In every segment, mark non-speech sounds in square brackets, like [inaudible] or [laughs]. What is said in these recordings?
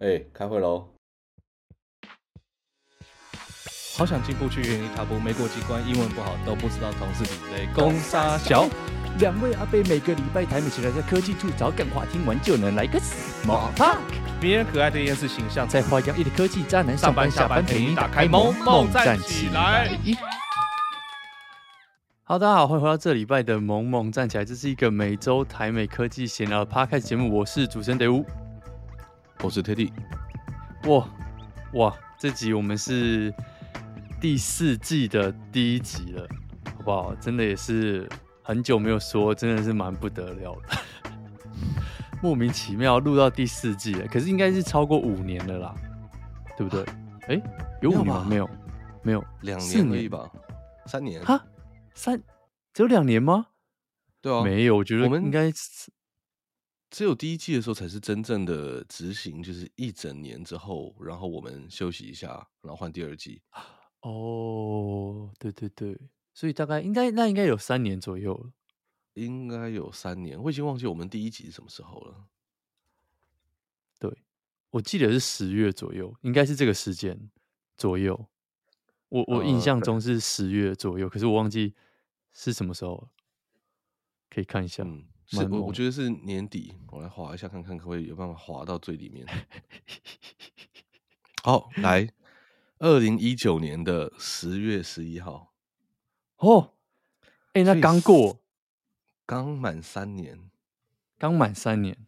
哎、欸，开会喽！好想进步去原地踏步，没过几关，英文不好都不知道同事比雷公杀小。两位阿贝每个礼拜台美起来在科技处找干话，听完就能来个 small talk。迷人可爱的电视形象，在花样一的科技渣男上班下班陪你打开萌萌站起来。好，大家好，欢迎回到这礼拜的萌萌站起来。这是一个每周台美科技闲聊的 podcast 节目，我是主持人德乌。我是 Teddy，哇哇，这集我们是第四季的第一集了，好不好？真的也是很久没有说，真的是蛮不得了的，[laughs] 莫名其妙录到第四季了，可是应该是超过五年了啦，对不对？哎、欸，有五年吗？没有，没有，两年可以吧？三年？哈，三只有两年吗？对啊，没有，我觉得我们应该。只有第一季的时候才是真正的执行，就是一整年之后，然后我们休息一下，然后换第二季。哦，对对对，所以大概应该那应该有三年左右了，应该有三年，我已经忘记我们第一集是什么时候了。对，我记得是十月左右，应该是这个时间左右。我我印象中是十月左右，呃，可是我忘记是什么时候了，可以看一下。嗯是我我觉得是年底，我来划一下看看，可不可以有办法划到最里面。[laughs] 好，来，[laughs] 二零一九年的十月十一号。哦，哎、欸，那刚过，刚满三年，刚满三年，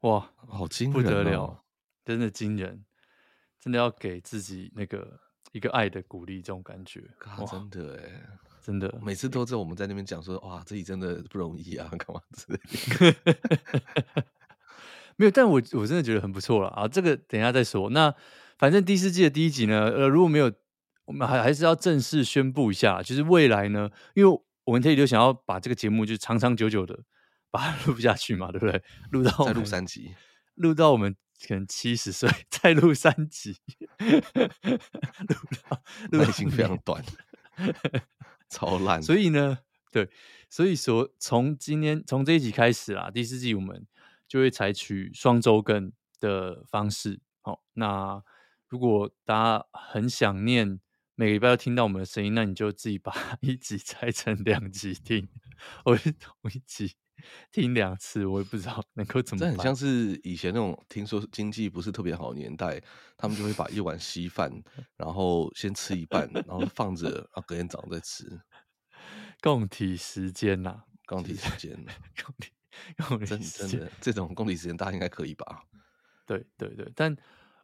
哇，好惊人、哦，不得了，真的惊人，真的要给自己那个一个爱的鼓励，这种感觉，真的哎。真的，每次都是我们在那边讲说，哇，自己真的不容易啊，干嘛之类 [laughs] 没有，但我我真的觉得很不错了啊。这个等一下再说。那反正第四季的第一集呢，呃，如果没有，我们还还是要正式宣布一下，就是未来呢，因为我们特意就想要把这个节目就长长久久的把它 [laughs] 录下去嘛，对不对？录到再录三集，录到我们可能七十岁再录三集，[laughs] 录到耐心非常短。超烂，所以呢，对，所以说从今天从这一集开始啦，第四季我们就会采取双周更的方式。好，那如果大家很想念每个礼拜都听到我们的声音，那你就自己把 [laughs] 一集拆成两集听，[laughs] 我是同一集 [laughs] 听两次，我也不知道能够怎么。这很像是以前那种听说经济不是特别好的年代，他们就会把一碗稀饭，然后先吃一半，然后放着，然后隔天早上再吃。共体时间呐，共体时间，共体共体时间，真的这种共体时间大家应该可以吧？[laughs] 对对对，但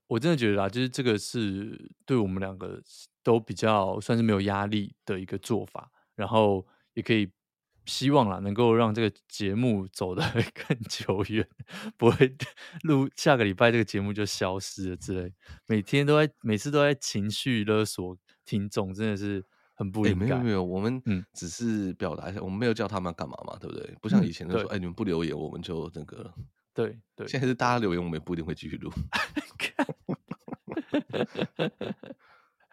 我真的觉得啊，就是这个是对我们两个都比较算是没有压力的一个做法，然后也可以。希望啦，能够让这个节目走得 [laughs] 更久远，不会录下个礼拜这个节目就消失了之类。每天都在，每次都在情绪勒索听众，真的是很不应该。欸、没有没有，我们嗯只是表达一下、嗯，我们没有叫他们干嘛嘛，对不对？不像以前就说，哎、嗯欸，你们不留言，我们就那个。对对，现在是大家留言，我们也不一定会继续录。[laughs]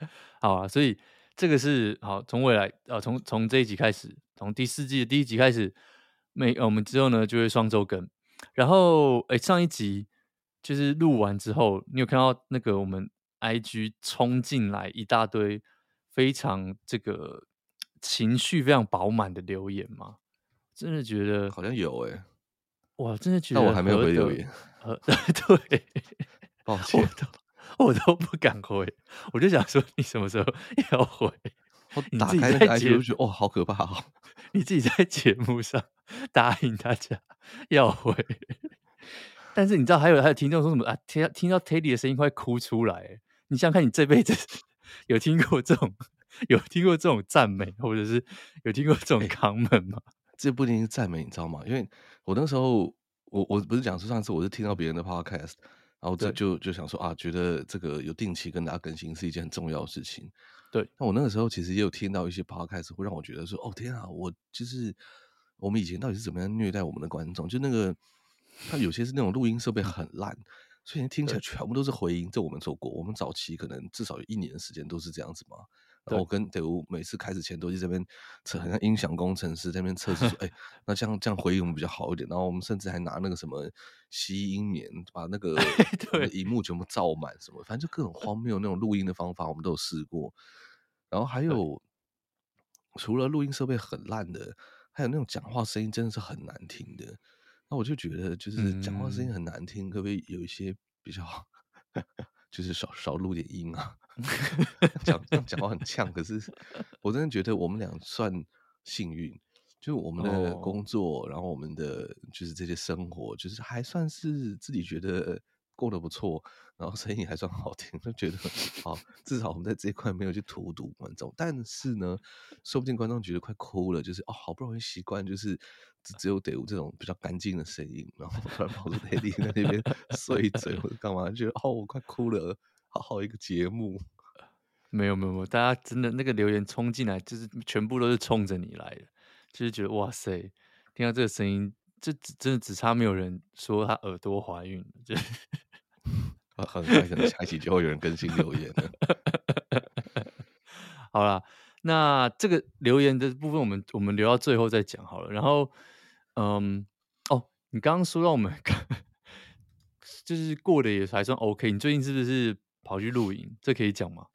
[laughs] 好啊，所以这个是好，从未来啊，从从这一集开始。从第四季的第一集开始，每我们之后呢就会双周更。然后，哎，上一集就是录完之后，你有看到那个我们 IG 冲进来一大堆非常这个情绪非常饱满的留言吗？真的觉得好像有哎、欸，哇，真的觉得。但我还没有回留言。呃，[laughs] 对，抱歉，我 [laughs] 都我都不敢回，我就想说你什么时候要回？我打开那个 IG 就觉得，哦，好可怕哦！[laughs] 你自己在节目上 [laughs] 答应大家 [laughs] 要回，但是你知道还有还有听众说什么啊？听听到 Teddy 的声音快哭出来！你想想看，你这辈子有听过这种有听过这种赞美，或者是有听过这种 comment 吗？欸，这不一定是赞美，你知道吗？因为我那时候我我不是讲说上次我是听到别人的 podcast，然后就就就想说啊，觉得这个有定期跟大家更新是一件很重要的事情。对，那我那个时候其实也有听到一些 podcast，会让我觉得说，哦天啊，我就是我们以前到底是怎么样虐待我们的观众？就那个他有些是那种录音设备很烂，所以听起来全部都是回音。这我们做过，我们早期可能至少有一年的时间都是这样子嘛。然后我跟德屋每次开始前都去这边测，好像音响工程师在那边测试说，哎、[laughs] 欸，那这样这样回应我们比较好一点。然后我们甚至还拿那个什么吸音棉把那个 [laughs] 荧幕全部罩满，什么反正就各种荒谬那种录音的方法，我们都有试过。然后还有除了录音设备很烂的，还有那种讲话声音真的是很难听的。那我就觉得，就是讲话声音很难听，嗯、可不可以有一些比较，[laughs] 就是少少录点音啊？[laughs] 讲讲话很呛，可是我真的觉得我们俩算幸运，就我们的工作，哦、然后我们的就是这些生活，就是还算是自己觉得过得不错。然后声音还算好听，就觉得好，至少我们在这一块没有去荼毒观众。但是呢，说不定观众觉得快哭了，就是哦，好不容易习惯，就是只只有得有这种比较干净的声音，然后突然跑出黑弟在那边碎嘴或者干嘛，觉得哦，我快哭了，好好一个节目。没有没有没有，大家真的那个留言冲进来，就是全部都是冲着你来的，就是觉得哇塞，听到这个声音，这真的只差没有人说他耳朵怀孕了，就。[laughs] 很快可能下一期就会有人更新留言了。[laughs] 好了，那这个留言的部分，我们我们留到最后再讲好了。然后，嗯，哦，你刚刚说到我们 [laughs] 就是过得也还算 OK。你最近是不是跑去露营？这可以讲吗？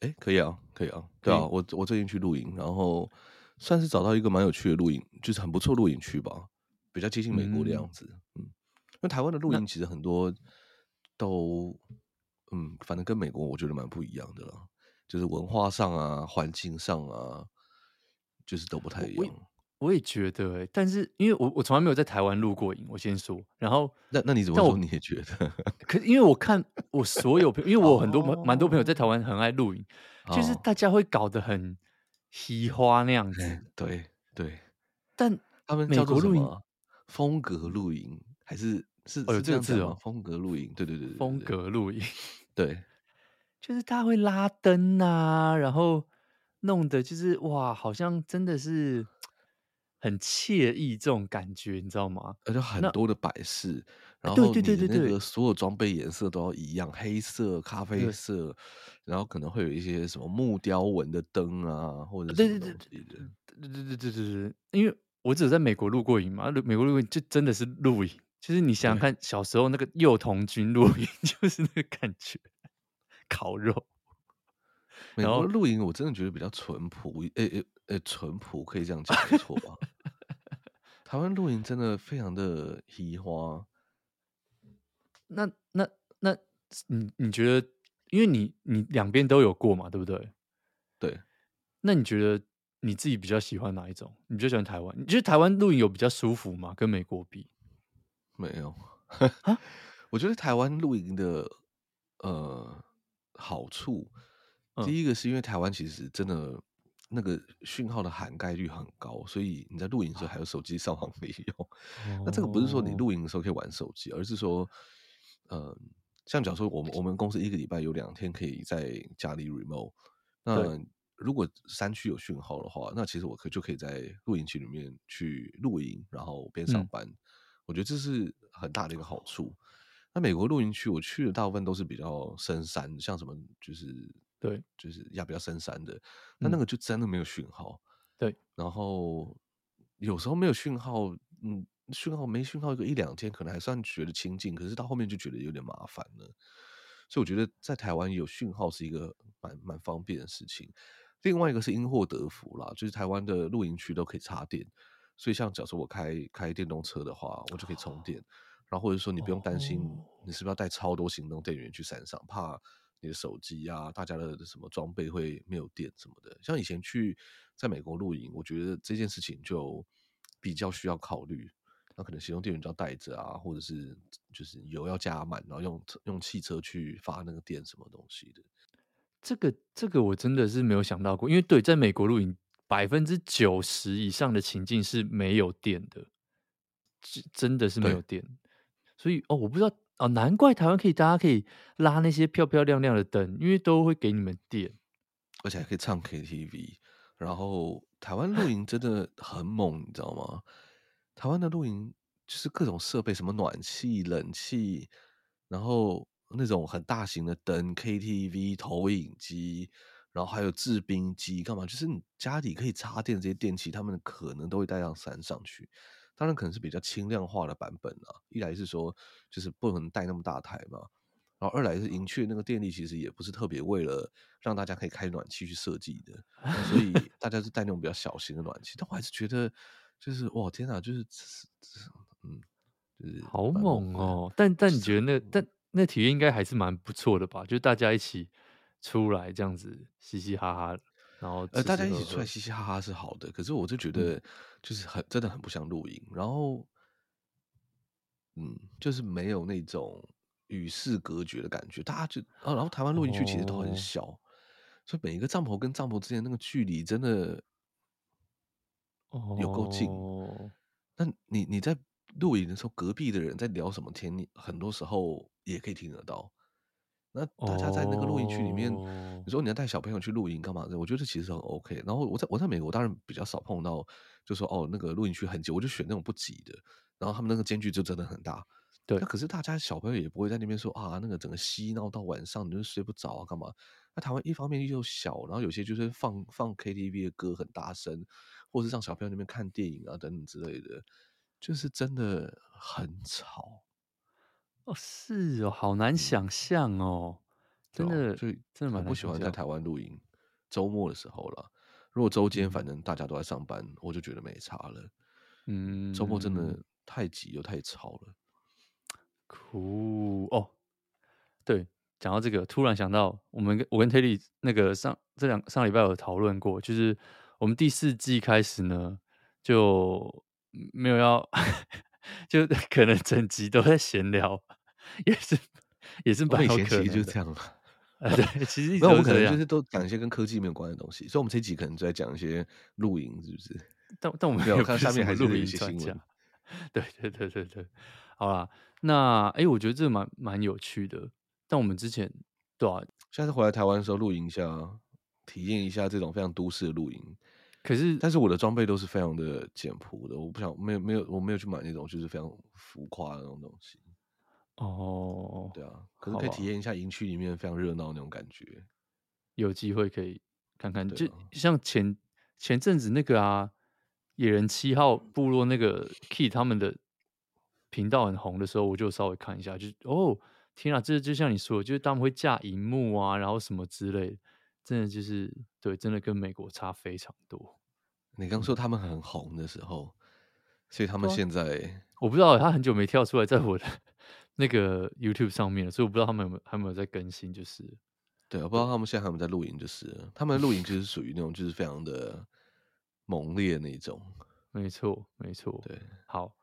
哎、欸，可以啊，可以啊。对啊，我我最近去露营，然后算是找到一个蛮有趣的露营，就是很不错露营区吧，比较接近美国的样子。嗯，嗯，因为台湾的露营其实很多。都，嗯，反正跟美国我觉得蛮不一样的啦，就是文化上啊、环境上啊，就是都不太一样。我，也觉得、欸，但是因为我我从来没有在台湾录过影，我先说。然后，那那你怎么说？你也觉得？[laughs] 可因为我看我所有朋友，因为我很多蛮、哦、多朋友在台湾很爱露营，哦、就是大家会搞得很嘻花那样子。欸、对对，但他们叫做什么？风格露营还是？是哦，有这个字哦，风格露营，对对对对，风格露营，对，[laughs] 就是他会拉灯啊，然后弄的就是哇，好像真的是很惬意这种感觉，你知道吗？而且很多的摆饰，然后对对对对，那个所有装备颜色都要一样，黑色、咖啡色，然后可能会有一些什么木雕纹的灯啊，或者什么东西的，对对对对对对对，因为我只有在美国露过营嘛，美国露营就真的是露营。就是你想想看，小时候那个幼童军露营 [laughs] 就是那个感觉，烤肉。美国露营我真的觉得比较淳朴，诶诶诶，淳朴可以这样讲没错吧？台湾露营真的非常的奇花。那那那，你你觉得，因为你你两边都有过嘛，对不对？对。那你觉得你自己比较喜欢哪一种？你比较喜欢台湾？你觉得台湾露营有比较舒服吗？跟美国比？没有，[laughs] 我觉得台湾露营的呃好处，嗯、第一个是因为台湾其实真的那个讯号的涵盖率很高，所以你在露营的时候还有手机上网可以用。哦、那这个不是说你露营的时候可以玩手机，而是说，嗯、呃，像假如说我们我们公司一个礼拜有两天可以在家里 remote，那如果山区有讯号的话，那其实我可就可以在露营区里面去露营，然后边上班。嗯我觉得这是很大的一个好处。那美国露营区我去的大部分都是比较深山，像什么就是对，就是要比较深山的，那那个就真的没有讯号。对，然后有时候没有讯号，嗯，讯号没讯号一个一两天，可能还算觉得清静，可是到后面就觉得有点麻烦了。所以我觉得在台湾有讯号是一个蛮蛮方便的事情。另外一个是因祸得福啦，就是台湾的露营区都可以插电。所以，像假设我开开电动车的话，我就可以充电，然后或者说你不用担心你是不是要带超多行动电源去山上，怕你的手机啊、大家的什么装备会没有电什么的。像以前去在美国露营，我觉得这件事情就比较需要考虑，那可能行动电源就要带着啊，或者是就是油要加满，然后用用汽车去发那个电什么东西的。这个这个我真的是没有想到过，因为对，在美国露营。百分之九十以上的情境是没有电的，真的是没有电。所以哦，我不知道哦，难怪台湾可以，大家可以拉那些漂漂亮亮的灯，因为都会给你们电，而且还可以唱 KTV。然后台湾露营 [laughs] 真的很猛，你知道吗？台湾的露营就是各种设备，什么暖气、冷气，然后那种很大型的灯、KTV、投影机。然后还有制冰机，干嘛？就是你家里可以插电这些电器，他们可能都会带上山上去。当然，可能是比较轻量化的版本啊。一来是说，就是不能带那么大台嘛。然后二来是银雀那个电力其实也不是特别为了让大家可以开暖气去设计的，[laughs] 所以大家是带那种比较小型的暖气。但我还是觉得，就是哇天哪，就是嗯，就是好猛哦。但但你觉得那但那体验应该还是蛮不错的吧？就大家一起出来这样子嘻嘻哈哈，然后呃大家一起出来嘻嘻哈哈是好的，可是我就觉得就是很真的很不像露营，然后嗯，就是没有那种。与世隔绝的感觉，大家就啊，然后台湾露营区其实都很小，哦、所以每一个帐篷跟帐篷之间那个距离真的有够近。哦、那你你在露营的时候，隔壁的人在聊什么天，你很多时候也可以听得到。那大家在那个露营区里面，哦、你说你要带小朋友去露营干嘛的？我觉得其实很 OK。然后我在我在美国，当然比较少碰到，就说哦，那个露营区很挤，我就选那种不挤的。然后他们那个间距就真的很大。对，那可是大家小朋友也不会在那边说啊，那个整个嬉闹到晚上你就睡不着啊，干嘛？那台湾一方面又小，然后有些就是放放 KTV 的歌很大声，或是让小朋友那边看电影啊等等之类的，就是真的很吵。哦，是哦，好难想象哦，真的，所以真的蛮不喜欢在台湾露营。周末的时候了，如果周间反正大家都在上班，嗯、我就觉得没差了。嗯，周末真的太挤又太吵了。酷哦，对，讲到这个，突然想到，我们我跟 Terry 那个上这两上礼拜有讨论过，就是我们第四季开始呢，就没有要，就 [laughs] 可能整集都在闲聊，也是也是蛮有可能，其实就这样了。对，其实那我们可能就是都讲一些跟科技没有关的东西，所以我们这集可能就在讲一些露营，是不是？但但我们没有看下面还是有一些新闻。[laughs] 对对对对对，好啦。那哎、欸，我觉得这蛮蛮有趣的。但我们之前对啊，下次回来台湾的时候露营一下，体验一下这种非常都市的露营。可是，但是我的装备都是非常的简朴的，我不想没有没有我没有去买那种就是非常浮夸的那种东西。哦，对啊，可是可以体验一下营区里面非常热闹那种感觉。有机会可以看看，啊、就像前前阵子那个啊，野人七号部落那个 Key 他们的。频道很红的时候，我就稍微看一下，就哦，天啊，这就像你说的，就是他们会架荧幕啊，然后什么之类的，真的就是对，真的跟美国差非常多。你刚说他们很红的时候，所以他们现在我不知道，他很久没跳出来在我的那个 YouTube 上面了，所以我不知道他们有没有还没有在更新，就是对，我不知道他们现在还有没有在录影，就是他们的录影就是属于那种就是非常的猛烈那种，[laughs] 没错，没错，对，好。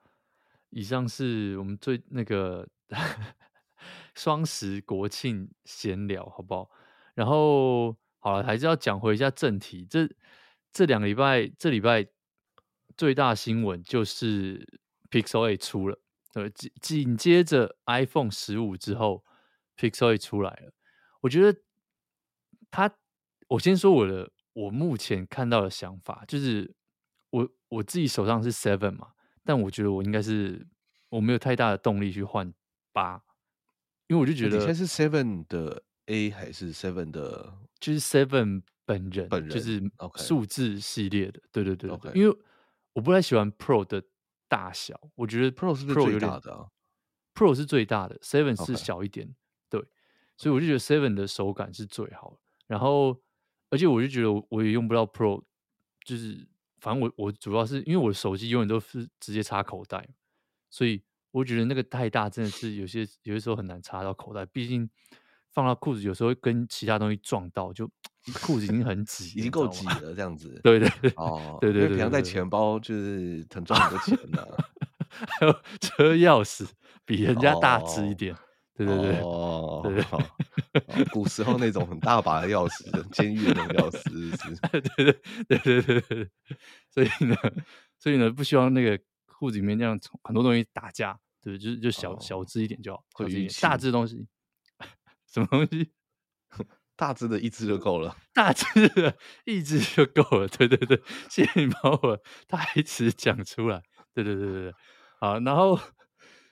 以上是我们最那个 [laughs] 双十国庆闲聊，好不好？然后好了，还是要讲回一下正题。这这两个礼拜，这礼拜最大新闻就是 Pixel 8出了，对，紧紧接着 iPhone 十五之后，Pixel 8出来了。我觉得它，我先说我的，我目前看到的想法就是，我我自己手上是 Seven 嘛。但我觉得我应该是我没有太大的动力去换八，因为我就觉得你现在是 Seven 的 A 还是 Seven 的，就是 Seven 本人，本人就是数字系列的，对对对对，Okay. 对，因为我不太喜欢 Pro 的大小，我觉得 Pro 是不是最大的啊？Pro 是最大的，Seven 是小一点.对，所以我就觉得 Seven 的手感是最好的。然后，而且我就觉得我也用不到 Pro，就是。反正我我主要是因为我的手机永远都是直接插口袋，所以我觉得那个太大真的是有些有些时候很难插到口袋，毕竟放到裤子有时候会跟其他东西撞到，就 [laughs] 裤子已经很挤，已经够挤了这样子。对对对，哦，对对对，平常带钱包就是很装很多钱的，[laughs] 还有车钥匙比人家大只一点。对对对，哦，对对，古时候那种很大把的钥匙，监狱的那种钥匙，是？[laughs] 对对对对对对，所以呢，所以呢，不希望那个裤子里面这样很多东西打架，对，就是就小小只一点就好，小只一点，大只的东西，什么东西？[laughs] 大只的一只就够了，大只的一只就够了，对对对，谢谢你把我台词讲出来，对对对对对，好，然后，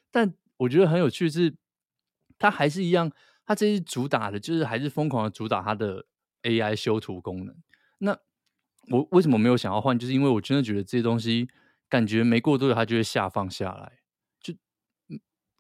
但我觉得很有趣是。它还是一样，它这是主打的，就是还是疯狂的主打它的 AI 修图功能。那我为什么没有想要换？就是因为我真的觉得这些东西感觉没过多久它就会下放下来，就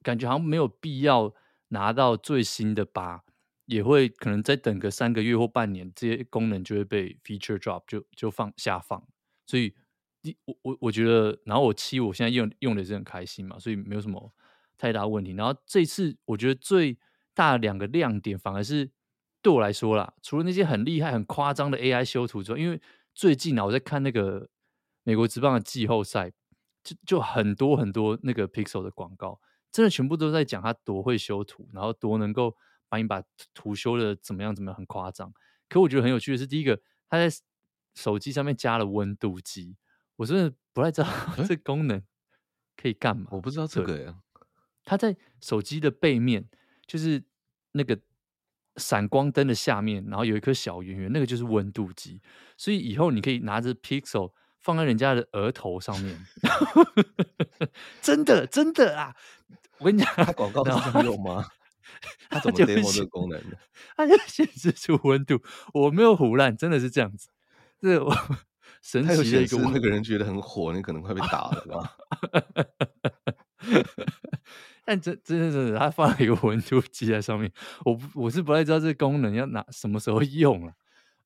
感觉好像没有必要拿到最新的八，也会可能再等个三个月或半年，这些功能就会被 feature drop 就就放下放。所以你我我我觉得，然后我七我现在用用的是很开心嘛，所以没有什么太大问题。然后这次我觉得最大两个亮点，反而是对我来说啦，除了那些很厉害、很夸张的 AI 修图之外，因为最近啊，我在看那个美国职棒的季后赛，就就很多很多那个 Pixel 的广告，真的全部都在讲他多会修图，然后多能够把你把图修的怎么样怎么样，很夸张。可我觉得很有趣的是，第一个他在手机上面加了温度计，我真的不太知道这功能可以干嘛。我不知道这个呀。他在手机的背面，就是那个。闪光灯的下面，然后有一颗小圆圆，那个就是温度计。所以以后你可以拿着 Pixel 放在人家的额头上面，[laughs] 真的真的啊！我跟你讲，他广告是这样用吗？[laughs] 他怎么 demo 这个功能的？[laughs] 他就显示出温度，我没有唬烂，真的是这样子。这我神奇的一个，那个人觉得很火，你可能快被打了，是吧？但真真的真的，他放了一个温度计在上面，我我是不太知道这个功能要拿什么时候用了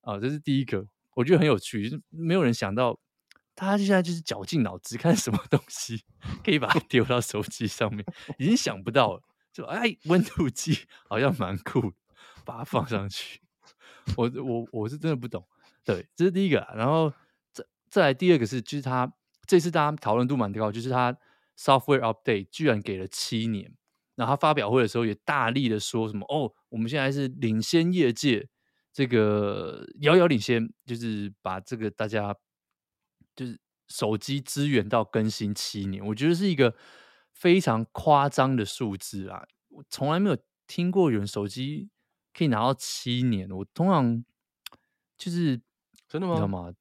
啊，这是第一个，我觉得很有趣，就是没有人想到，他现在就是绞尽脑汁看什么东西可以把它丢到手机上面，已经想不到了，就哎，温度计好像蛮酷，把它放上去，我我我是真的不懂，对，这是第一个，然后再再来第二个是，就是他这次大家讨论度蛮高，就是他。Software update 居然给了七年，然后他发表会的时候也大力的说什么哦，我们现在是领先业界，这个遥遥领先，就是把这个大家就是手机支援到更新七年，我觉得是一个非常夸张的数字啊！我从来没有听过有人手机可以拿到七年，我通常就是真的吗？你知道吗？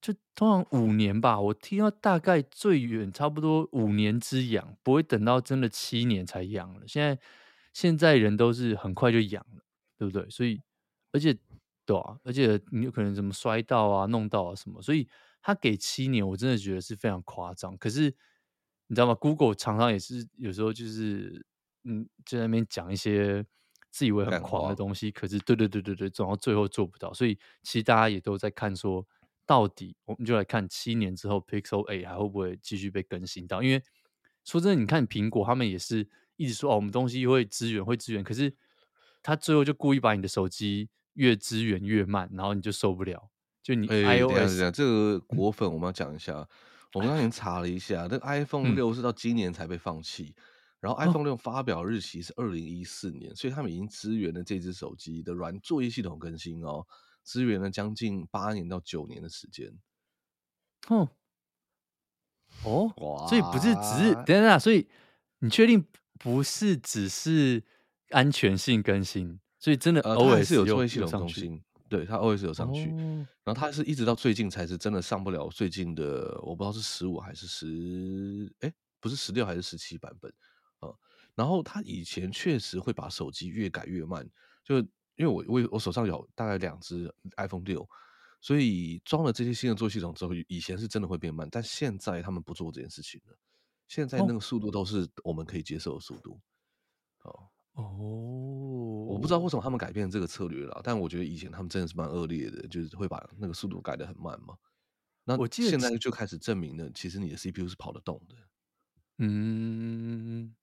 就通常五年吧，我听到大概最远差不多五年之痒，不会等到真的七年才痒了。现在现在人都是很快就痒了，对不对？所以而且对啊，而且你有可能什么摔到啊、弄到啊什么，所以他给七年，我真的觉得是非常夸张。可是你知道吗？Google 常常也是有时候就是嗯，就在那边讲一些自以为很狂的东西，可是对对对对对，总到最后做不到。所以其实大家也都在看说。到底我们就来看七年之后，Pixel A 还会不会继续被更新到？因为说真的，你看苹果他们也是一直说哦，我们东西会支援，会支援，可是他最后就故意把你的手机越支援越慢，然后你就受不了。就你 iOS、欸、这个果粉我们要讲一下，我们刚才查了一下，那个 iPhone 六是到今年才被放弃，嗯、然后 iPhone 六发表日期是二零一四年，哦，所以他们已经支援了这只手机的软作业系统更新哦。支援了将近八年到九年的时间，哦，哦，哇，所以不是只是等等啊，所以你确定不是只是安全性更新？所以真的 OS 是有作业系统更新，对，它 OS 有上去，哦，然后它是一直到最近才是真的上不了最近的，我不知道是十五还是十，哎，不是十六还是十七版本啊，嗯。然后它以前确实会把手机越改越慢，就。因为我我我手上有大概两只 iPhone 六，所以装了这些新的作系统之后，以前是真的会变慢，但现在他们不做这件事情了。现在那个速度都是我们可以接受的速度。哦哦，我不知道为什么他们改变这个策略了，但我觉得以前他们真的是蛮恶劣的，就是会把那个速度改的很慢嘛。那我现在就开始证明了，其实你的 CPU 是跑得动的。嗯，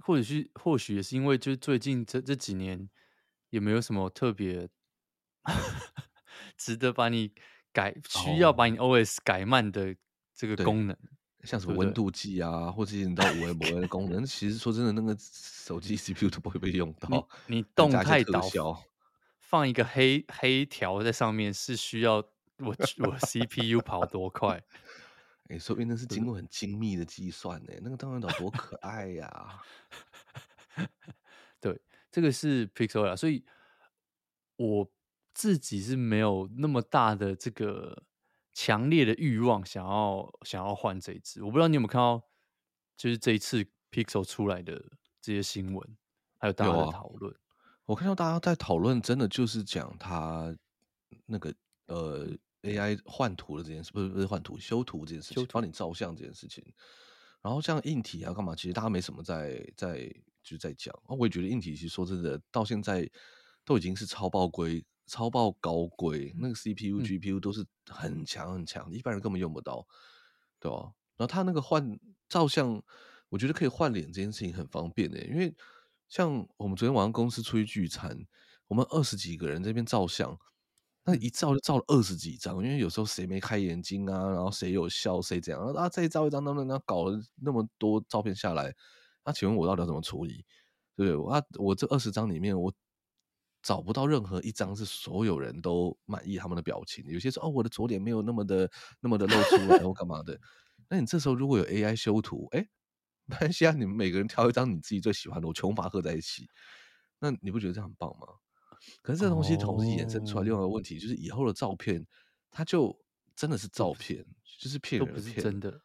或者是或许也是因为就是最近这这几年。也没有什么特别 [laughs] 值得把你改、需要把你 OS 改慢的这个功能？像什么温度计啊，或者你到五 A、五 A 的功能，其实说真的，那个手机 CPU 都不会被用到。你，你动态导放一个黑黑条在上面，是需要我我 CPU 跑多快？哎、欸，说明那是经过很精密的计算呢。那个动态导多可爱呀、啊！[laughs] 对。这个是 Pixel 啊，所以我自己是没有那么大的这个强烈的欲望想要想要换这一支。我不知道你有没有看到，就是这一次 Pixel 出来的这些新闻，还有大家的讨论。我看到大家在讨论，真的就是讲它那个呃 AI 换图的这件事，不是不是换图修图这件事情，帮你照相这件事情。然后像硬体啊干嘛，其实大家没什么在在就是在讲。我也觉得硬体其实说真的，到现在都已经是超爆规、超爆高规，那个 CPU、嗯、GPU 都是很强很强，一般人根本用不到，对吧？然后他那个换照相，我觉得可以换脸这件事情很方便的，因为像我们昨天晚上公司出去聚餐，我们二十几个人这边照相。那一照就照了二十几张，因为有时候谁没开眼睛啊，然后谁有笑，谁怎样啊？再照一张，那那那搞了那么多照片下来，那请问我到底要怎么处理？对不对？啊，我这二十张里面，我找不到任何一张是所有人都满意他们的表情。有些说哦，我的左脸没有那么的那么的露出来，或干嘛的？那你这时候如果有 AI 修图，哎，没关系啊，你们每个人挑一张你自己最喜欢的，我全部把它合在一起，那你不觉得这样很棒吗？可是这东西同时衍生出来另外一个问题，就是以后的照片，它就真的是照片，就是骗人的骗，真的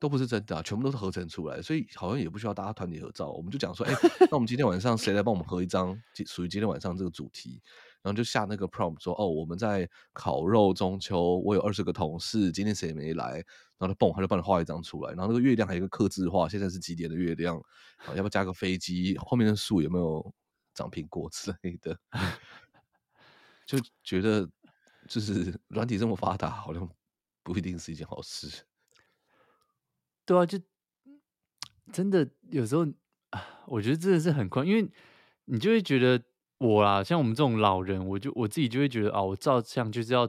都不是真的，全部都是合成出来，所以好像也不需要大家团体合照。我们就讲说，哎，那我们今天晚上谁来帮我们合一张，属于今天晚上这个主题，然后就下那个 prompt 说，哦，我们在烤肉中秋，我有二十个同事，今天谁也没来，然后他蹦，他就帮你画一张出来，然后那个月亮还有一个刻字画，现在是几点的月亮，啊要不要加个飞机？后面的树有没有？长苹果之类的，[laughs] 就觉得就是软体这么发达，好像不一定是一件好事。对啊，就真的有时候啊，我觉得真的是很困，因为你就会觉得我啊，像我们这种老人，我就我自己就会觉得啊，我照相就是要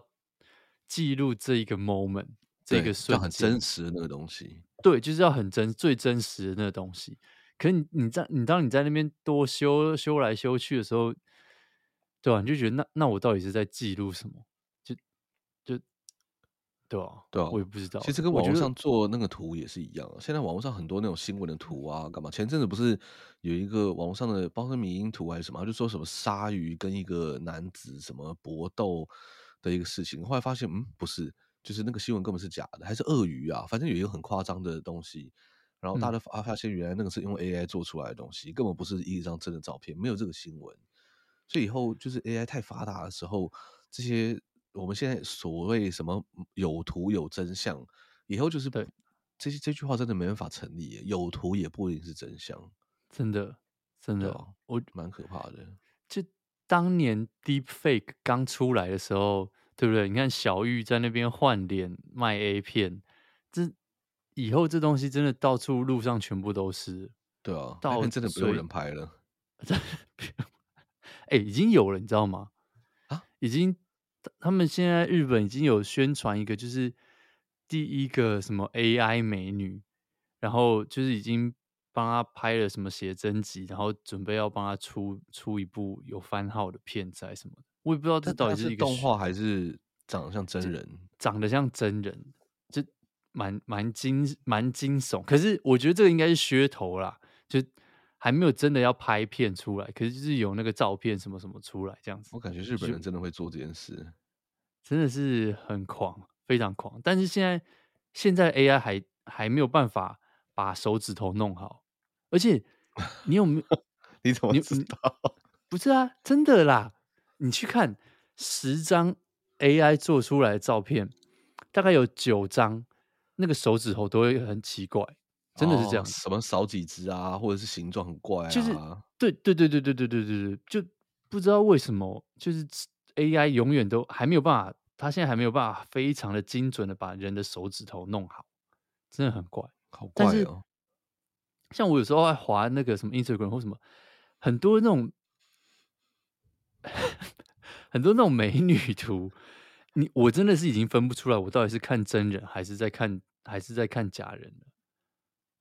记录这一个 moment，这个瞬间很真实的那个东西。对，就是要很真最真实的那个东西。可是你你在你当你在那边多修修来修去的时候，对吧、啊？你就觉得那那我到底是在记录什么？对啊，对啊，我也不知道。其实跟网络上做那个图也是一样。现在网络上很多那种新闻的图啊，干嘛？前阵子不是有一个网络上的，包括迷因图还是什么，就说什么鲨鱼跟一个男子什么搏斗的一个事情。后来发现，嗯，不是，就是那个新闻根本是假的，还是鳄鱼啊？反正有一个很夸张的东西。然后大家发发现，原来那个是用 AI 做出来的东西，根本不是一张真的照片，没有这个新闻。所以以后就是 AI 太发达的时候，这些我们现在所谓什么有图有真相，以后就是对这些这句话真的没办法成立。有图也不一定是真相，真的真的，我蛮可怕的。就当年 Deepfake 刚出来的时候，对不对？你看小玉在那边换脸卖 A 片，这。以后这东西真的到处路上全部都是，对啊，到真的不用人拍了，[laughs] [laughs] 哎、欸，已经有了，你知道吗？啊，已经，他们现在日本已经有宣传一个，就是第一个什么 AI 美女，然后就是已经帮他拍了什么写真集，然后准备要帮他出出一部有番号的片子什么的，我也不知道这到底是一个动画还是长得像真人，长得像真人。就蛮蛮惊蛮惊悚，可是我觉得这个应该是噱头啦，就还没有真的要拍片出来，可是就是有那个照片什么什么出来这样子。我感觉日本人真的会做这件事，真的是很狂，非常狂。但是现在现在 AI 还还没有办法把手指头弄好，而且 [laughs] 你有没有？你怎么知道？[laughs] 不是啊，真的啦，你去看十张 AI 做出来的照片，大概有九张。那个手指头都会很奇怪，真的是这样。哦、什么少几只啊，或者是形状很怪啊？就是对对对对对对对对对，就不知道为什么，就是 AI 永远都还没有办法，它现在还没有办法非常的精准的把人的手指头弄好，真的很怪，好怪哦。像我有时候爱滑那个什么 Instagram 或什么，很多那种 [laughs] 很多那种美女图，你我真的是已经分不出来，我到底是看真人还是在看。还是在看假人，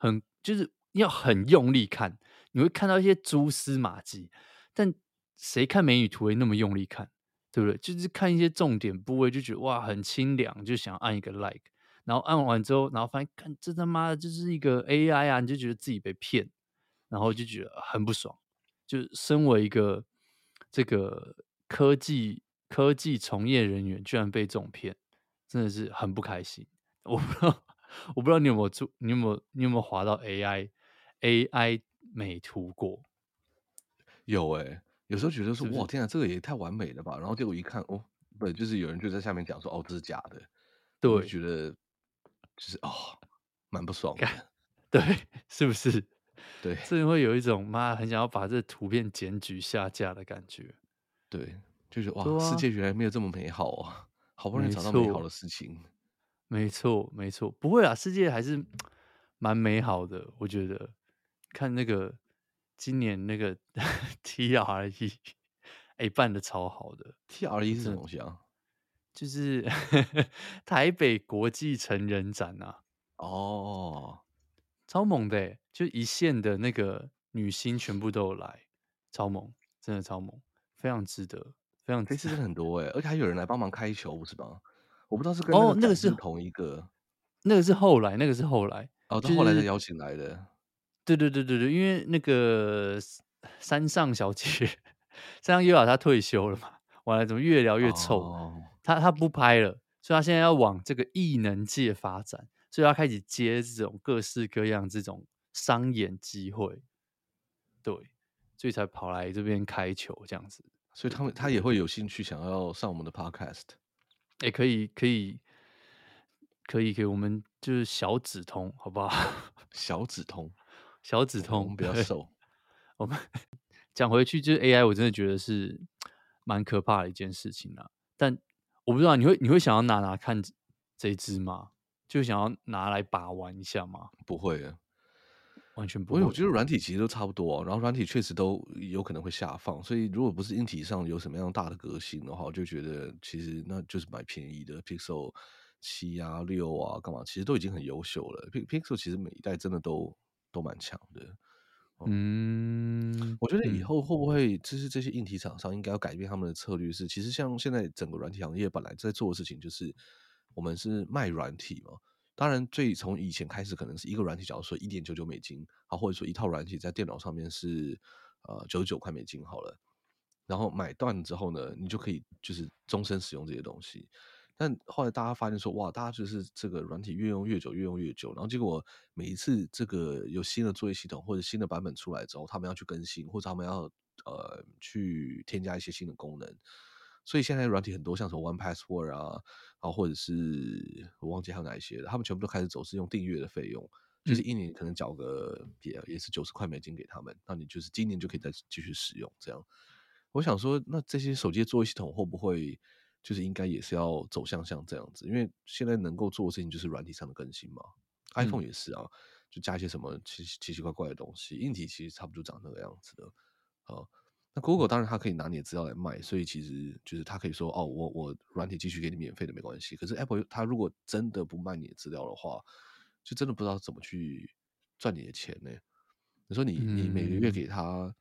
很就是要很用力看，你会看到一些蛛丝马迹。但谁看美女图会那么用力看，对不对？就是看一些重点部位，就觉得哇很清凉，就想按一个 like。然后按完之后，然后发现看这他妈的就是一个 AI 啊，你就觉得自己被骗，然后就觉得很不爽。就身为一个这个科技科技从业人员，居然被这种骗，真的是很不开心。我不知道。我不知道你有没有做，你有没有你有没有滑到 AI AI 美图过？有哎、欸，有时候觉得说哇天啊，这个也太完美了吧！然后结果一看哦，对，就是有人就在下面讲说，哦，这是假的，对，我觉得就是哦，蛮不爽的，对，[laughs] 是不是？对，这会有一种妈很想要把这图片检举下架的感觉。对，就是哇，啊、世界原来没有这么美好啊，好不容易找到美好的事情。没错，没错，不会啊，世界还是蛮美好的，我觉得。看那个今年那个 [laughs] TRE，哎，办的超好的。TRE 是什么东西啊？就是 [laughs] 台北国际成人展啊。哦，超猛的，就一线的那个女星全部都有来，超猛，真的超猛，非常值得，非常。这次真的很多哎，而且还有人来帮忙开球，不是吗？我不知道是跟哦，那个是同一个，那个是后来，那个是后来，哦，到后来才邀请来的。对对对对对，因为那个山上小姐，山上优雅她退休了嘛，完了怎么越聊越臭？哦、她她不拍了，所以她现在要往这个艺能界发展，所以她开始接这种各式各样这种商演机会，对，所以才跑来这边开球这样子。所以他们他也会有兴趣想要上我们的 podcast，哎，可以可以可以给我们就是小指通，好不好？[laughs] 小指通。小指通，我们比较瘦。我们讲回去，就是 AI，我真的觉得是蛮可怕的一件事情啊。但我不知道你会你会想要拿拿看这一支吗？就想要拿来把玩一下吗？不会啊，完全不会。我觉得软体其实都差不多，然后软体确实都有可能会下放，所以如果不是硬体上有什么样大的革新的话，我就觉得其实那就是买便宜的 Pixel 七啊、六啊，干嘛？其实都已经很优秀了。Pixel 其实每一代真的都。都蛮强的，嗯，嗯，我觉得以后会不会就是这些硬体厂商应该要改变他们的策略是，是其实像现在整个软体行业本来在做的事情就是，我们是卖软体嘛，当然最从以前开始可能是一个软体，假如说一点九九美金啊，或者说一套软体在电脑上面是呃九十九块美金好了，然后买断之后呢，你就可以就是终身使用这些东西。但后来大家发现说，哇，大家就是这个软体越用越久，越用越久，然后结果每一次这个有新的作业系统或者新的版本出来之后，他们要去更新，或者他们要呃去添加一些新的功能，所以现在软体很多，像什么 One Password 啊，啊或者是我忘记还有哪一些了，他们全部都开始走是用订阅的费用，就是一年可能缴个也也是九十块美金给他们，那你就是今年就可以再继续使用这样。我想说，那这些手机的作业系统会不会？就是应该也是要走向像这样子，因为现在能够做的事情就是软体上的更新嘛。嗯、iPhone 也是啊，就加一些什么奇奇奇怪怪的东西，硬体其实差不多长那个样子的。好，那 Google 当然它可以拿你的资料来卖，所以其实就是它可以说哦，我我软体继续给你免费的没关系。可是 Apple 它如果真的不卖你的资料的话，就真的不知道怎么去赚你的钱呢？你说你你每个月给他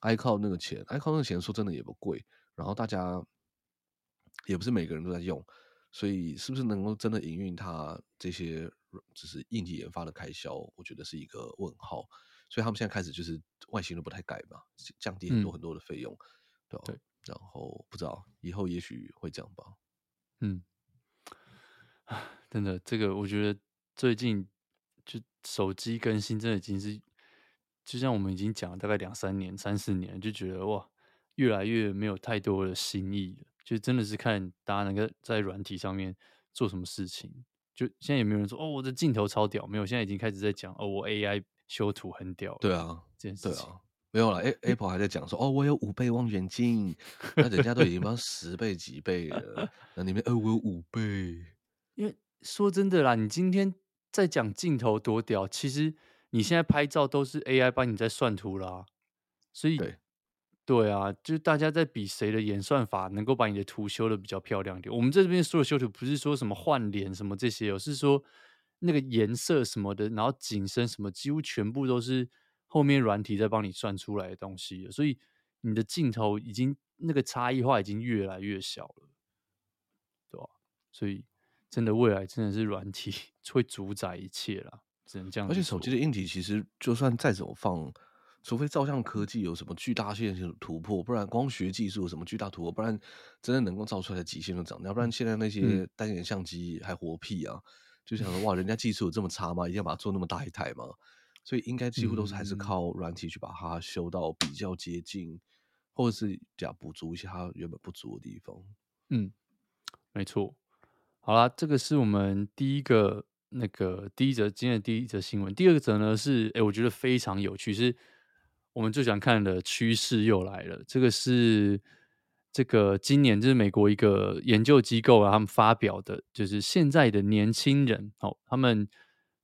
iCloud 那个钱、嗯、，iCloud 那个钱说真的也不贵，然后大家。也不是每个人都在用，所以是不是能够真的营运它这些就是硬体研发的开销？我觉得是一个问号。所以他们现在开始就是外形都不太改嘛，降低很多很多的费用，嗯、对吧？对。然后不知道以后也许会这样吧。嗯，真的，这个我觉得最近就手机更新真的已经是，就像我们已经讲了大概两三年、三四年，就觉得哇，越来越没有太多的新意了。就真的是看大家能够在软体上面做什么事情。就现在也没有人说哦，我的镜头超屌，没有。现在已经开始在讲哦，我 AI 修图很屌。对啊，这件事情对啊，没有了。A Apple 还在讲说哦，我有五倍望远镜，那人家都已经不知道十倍几倍了。[laughs] 那你们哦，我有五倍。因为说真的啦，你今天在讲镜头多屌，其实你现在拍照都是 AI 帮你在算图啦，所以。对对啊，就是大家在比谁的演算法能够把你的图修的比较漂亮点。我们在这边说的修图不是说什么换脸什么这些，而是说那个颜色什么的，然后景深什么，几乎全部都是后面软体在帮你算出来的东西。所以你的镜头已经那个差异化已经越来越小了，对吧？所以真的未来真的是软体 [laughs] 会主宰一切啦，只能这样。而且手机的硬体其实就算再怎么放。除非照相科技有什么巨大线性的突破，不然光学技术有什么巨大突破，不然真的能够照出来的极限都长。要不然现在那些单眼相机还活屁啊？嗯、就想说哇，人家技术有这么差吗？一定要把它做那么大一台吗？所以应该几乎都是还是靠软体去把它修到比较接近，或者是假补足一些它原本不足的地方。嗯，没错。好啦，这个是我们第一个那个第一则今天的第一则新闻。第二个则呢是，哎，我觉得非常有趣，是我们最想看的趋势又来了。这个是这个今年就是美国一个研究机构啊，他们发表的，就是现在的年轻人，哦，他们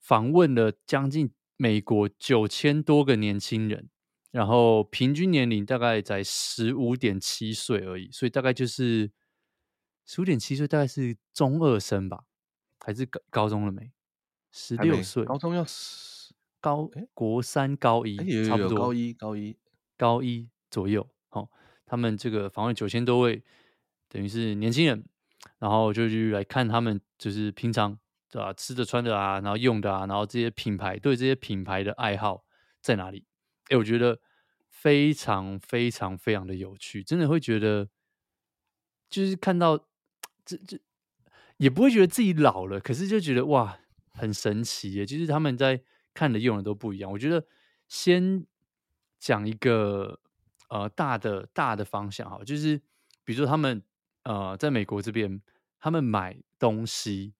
访问了将近美国九千多个年轻人，然后平均年龄大概在十五点七岁而已，所以大概就是。十五点七岁，大概是中二生吧，还是高高中了没？十六岁，高中要高国三高一，欸、差不多高一高一高一左右。哦，他们这个访问九千多位，等于是年轻人，然后就去来看他们，就是平常对吧，吃的穿的啊，然后用的啊，然后这些品牌对这些品牌的爱好在哪里？哎、我觉得非常非常非常的有趣，真的会觉得就是看到。这这也不会觉得自己老了，可是就觉得哇，很神奇耶！就是他们在看的用的都不一样。我觉得先讲一个呃大的大的方向哈，就是比如说他们呃在美国这边，他们买东西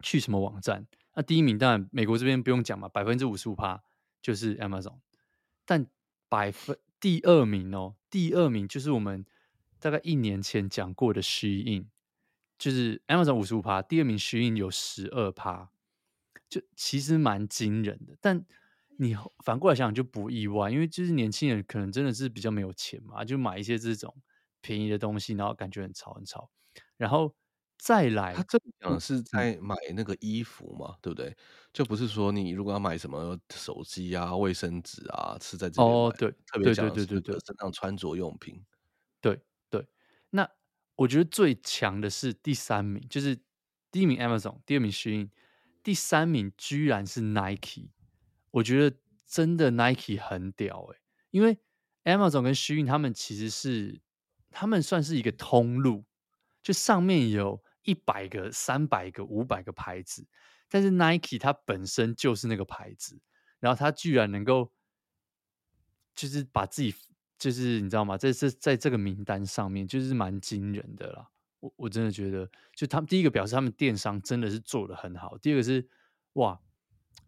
去什么网站？那第一名当然美国这边不用讲嘛，百分之五十五趴就是 Amazon，但百分第二名哦，第二名就是我们大概一年前讲过的 Shein。就是 Amazon 五十五趴，第二名 Shein 有十二趴，就其实蛮惊人的。但你反过来想想就不意外，因为就是年轻人可能真的是比较没有钱嘛，就买一些这种便宜的东西，然后感觉很潮很潮。然后再来，他这里讲是在买那个衣服嘛，嗯、对不对？就不是说你如果要买什么手机啊、卫生纸啊，是在这里哦，对，特别讲对对对身上穿着用品，对对，那。我觉得最强的是第三名，就是第一名 Amazon，第二名 Shein，第三名居然是 Nike。我觉得真的 Nike 很屌哎，因为 Amazon 跟 Shein 他们其实是他们算是一个通路，就上面有一百个、三百个、五百个牌子，但是 Nike 它本身就是那个牌子，然后它居然能够就是把自己。就是你知道吗？在这在这个名单上面，就是蛮惊人的啦。我我真的觉得，就他们第一个表示他们电商真的是做得很好。第二个是哇，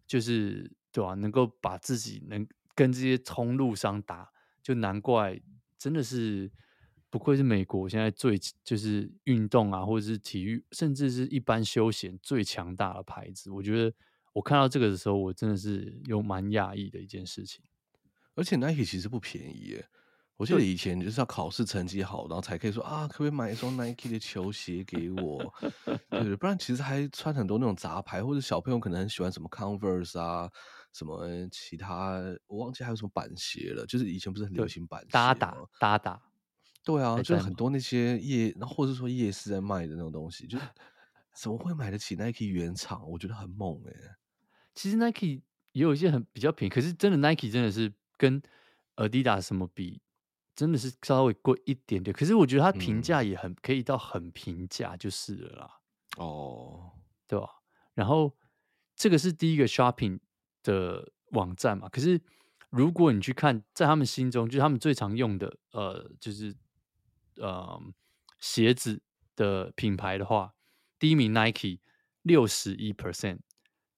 就是对吧、啊？能够把自己能跟这些通路商打，就难怪真的是不愧是美国现在最就是运动啊，或者是体育，甚至是一般休闲最强大的牌子。我觉得我看到这个的时候，我真的是有蛮讶异的一件事情。而且 Nike 其实不便宜耶。我记得以前就是要考试成绩好，然后才可以说啊，可不可以买一双 Nike 的球鞋给我？对，不然其实还穿很多那种杂牌，或者小朋友可能很喜欢什么 Converse 啊，什么其他，我忘记还有什么板鞋了。就是以前不是很流行板鞋吗？搭打搭打，对啊，就是很多那些夜，然后或者说夜市在卖的那种东西，就是怎么会买得起 Nike 原厂？我觉得很猛哎、欸。其实 Nike 也有一些很比较便宜，可是真的 Nike 真的是跟 Adidas 什么比？真的是稍微贵一点点，可是我觉得它评价也很、嗯、可以到很平价就是了啦。哦，对吧？然后这个是第一个 shopping 的网站嘛。可是如果你去看，在他们心中，就是他们最常用的呃，就是呃鞋子的品牌的话，第一名 Nike 六十一 percent，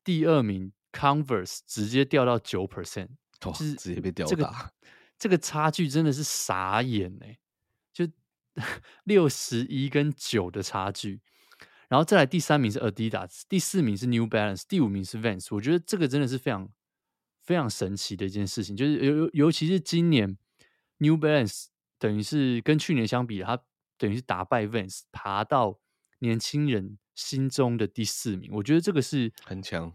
第二名 Converse 直接掉到九 percent，就是直接被吊打。这个这个差距真的是傻眼哎，就 [laughs] 六十一跟九的差距，然后再来第三名是 Adidas，第四名是 New Balance，第五名是 Vans。我觉得这个真的是非常非常神奇的一件事情，就是尤尤其是今年 New Balance 等于是跟去年相比，它等于是打败 Vans，爬到年轻人心中的第四名。我觉得这个是很强，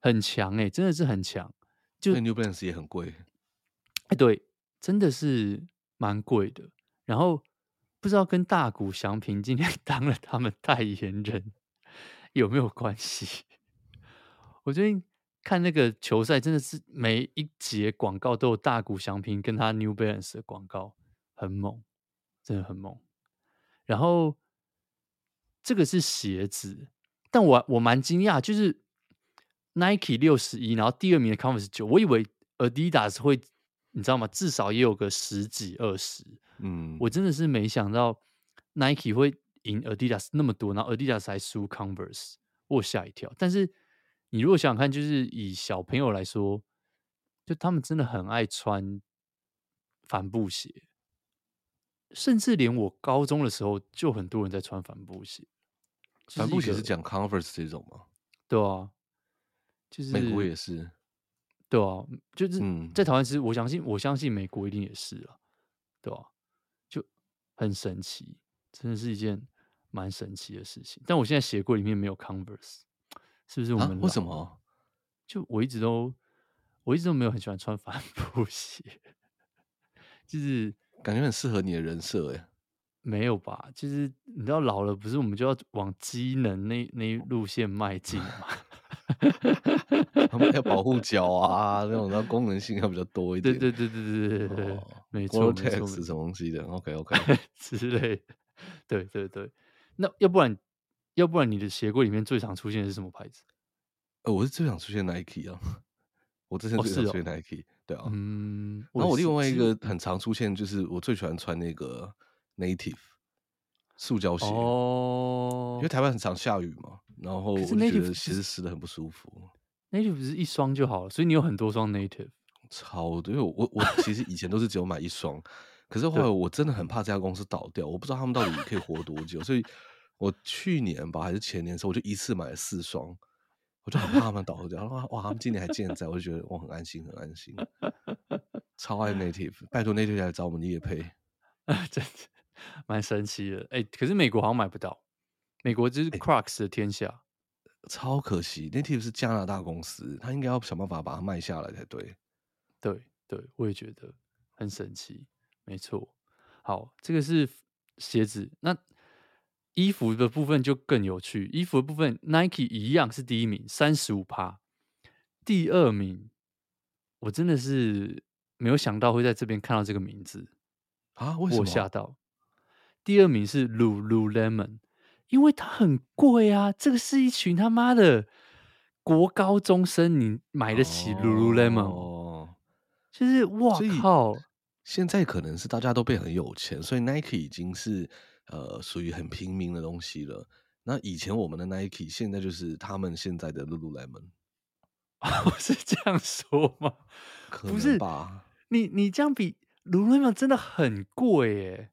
很强哎，真的是很强。就 New Balance 也很贵，哎对。真的是蛮贵的，然后不知道跟大谷祥平今天 [laughs] 当了他们代言人有没有关系？我最近看那个球赛，真的是每一节广告都有大谷祥平跟他 New Balance 的广告，很猛，真的很猛。然后这个是鞋子，但我我蛮惊讶，就是 Nike 六十一，然后第二名的 Converse 九，我以为 Adidas 会。你知道吗？至少也有个十几二十。嗯，我真的是没想到 Nike 会赢 Adidas 那么多，然后 Adidas 还输 Converse，我吓一跳。但是你如果想想看，就是以小朋友来说，就他们真的很爱穿帆布鞋，甚至连我高中的时候就很多人在穿帆布鞋。帆布鞋是讲 Converse 这种吗？对啊，就是美国也是。对啊，就是在台湾，其实我相信，我相信美国一定也是啊，对吧？就很神奇，真的是一件蛮神奇的事情。但我现在鞋柜里面没有 Converse，是不是我们？为什么？就我一直都，我一直都没有很喜欢穿帆布鞋，就是感觉很适合你的人设哎。没有吧？就是你知道，老了不是我们就要往机能那那路线迈进吗？[laughs] 他们要保护 [laughs] 脚啊，那种，然后功能性要比较多一点。对对对对对对对，哦、没错没错，是什么东西的？OK OK [laughs] 之类的。对对对，那要不然要不然你的鞋柜里面最常出现的是什么牌子？呃，我是最常出现 Nike 啊，我之前最常出现 Nike，、对啊。嗯，然后我另外一个很常出现就是我最喜欢穿那个 Native 塑胶鞋哦，因为台湾很常下雨嘛。然后我就觉得其实湿的很不舒服。Native 不是一双就好了，所以你有很多双 Native。超多，因为我我其实以前都是只有买一双，可是后来我真的很怕这家公司倒掉，我不知道他们到底可以活多久，所以我去年吧还是前年的时候，我就一次买了四双，我就很怕他们倒掉。哇，他们今年还健在，我就觉得我很安心，很安心。[laughs] 超爱 Native，拜托 Native 来找我们业配，[laughs] 真的蛮神奇的。哎，可是美国好像买不到。美国就是 Crocs 的天下，欸，超可惜。Native 是加拿大公司，他应该要想办法把它卖下来才对。对对，我也觉得很神奇。没错，好，这个是鞋子。那衣服的部分就更有趣。衣服的部分，Nike 一样是第一名，三十五趴。第二名，我真的是没有想到会在这边看到这个名字啊！为什么？我吓到。第二名是 Lululemon。因为它很贵啊，这个是一群他妈的国高中生，你买得起 Lululemon？哦，就是哇靠！现在可能是大家都变很有钱，所以 Nike 已经是呃属于很平民的东西了。那以前我们的 Nike，现在就是他们现在的 Lululemon。[laughs] 我是这样说吗？可能吧。你你这样比 Lululemon 真的很贵耶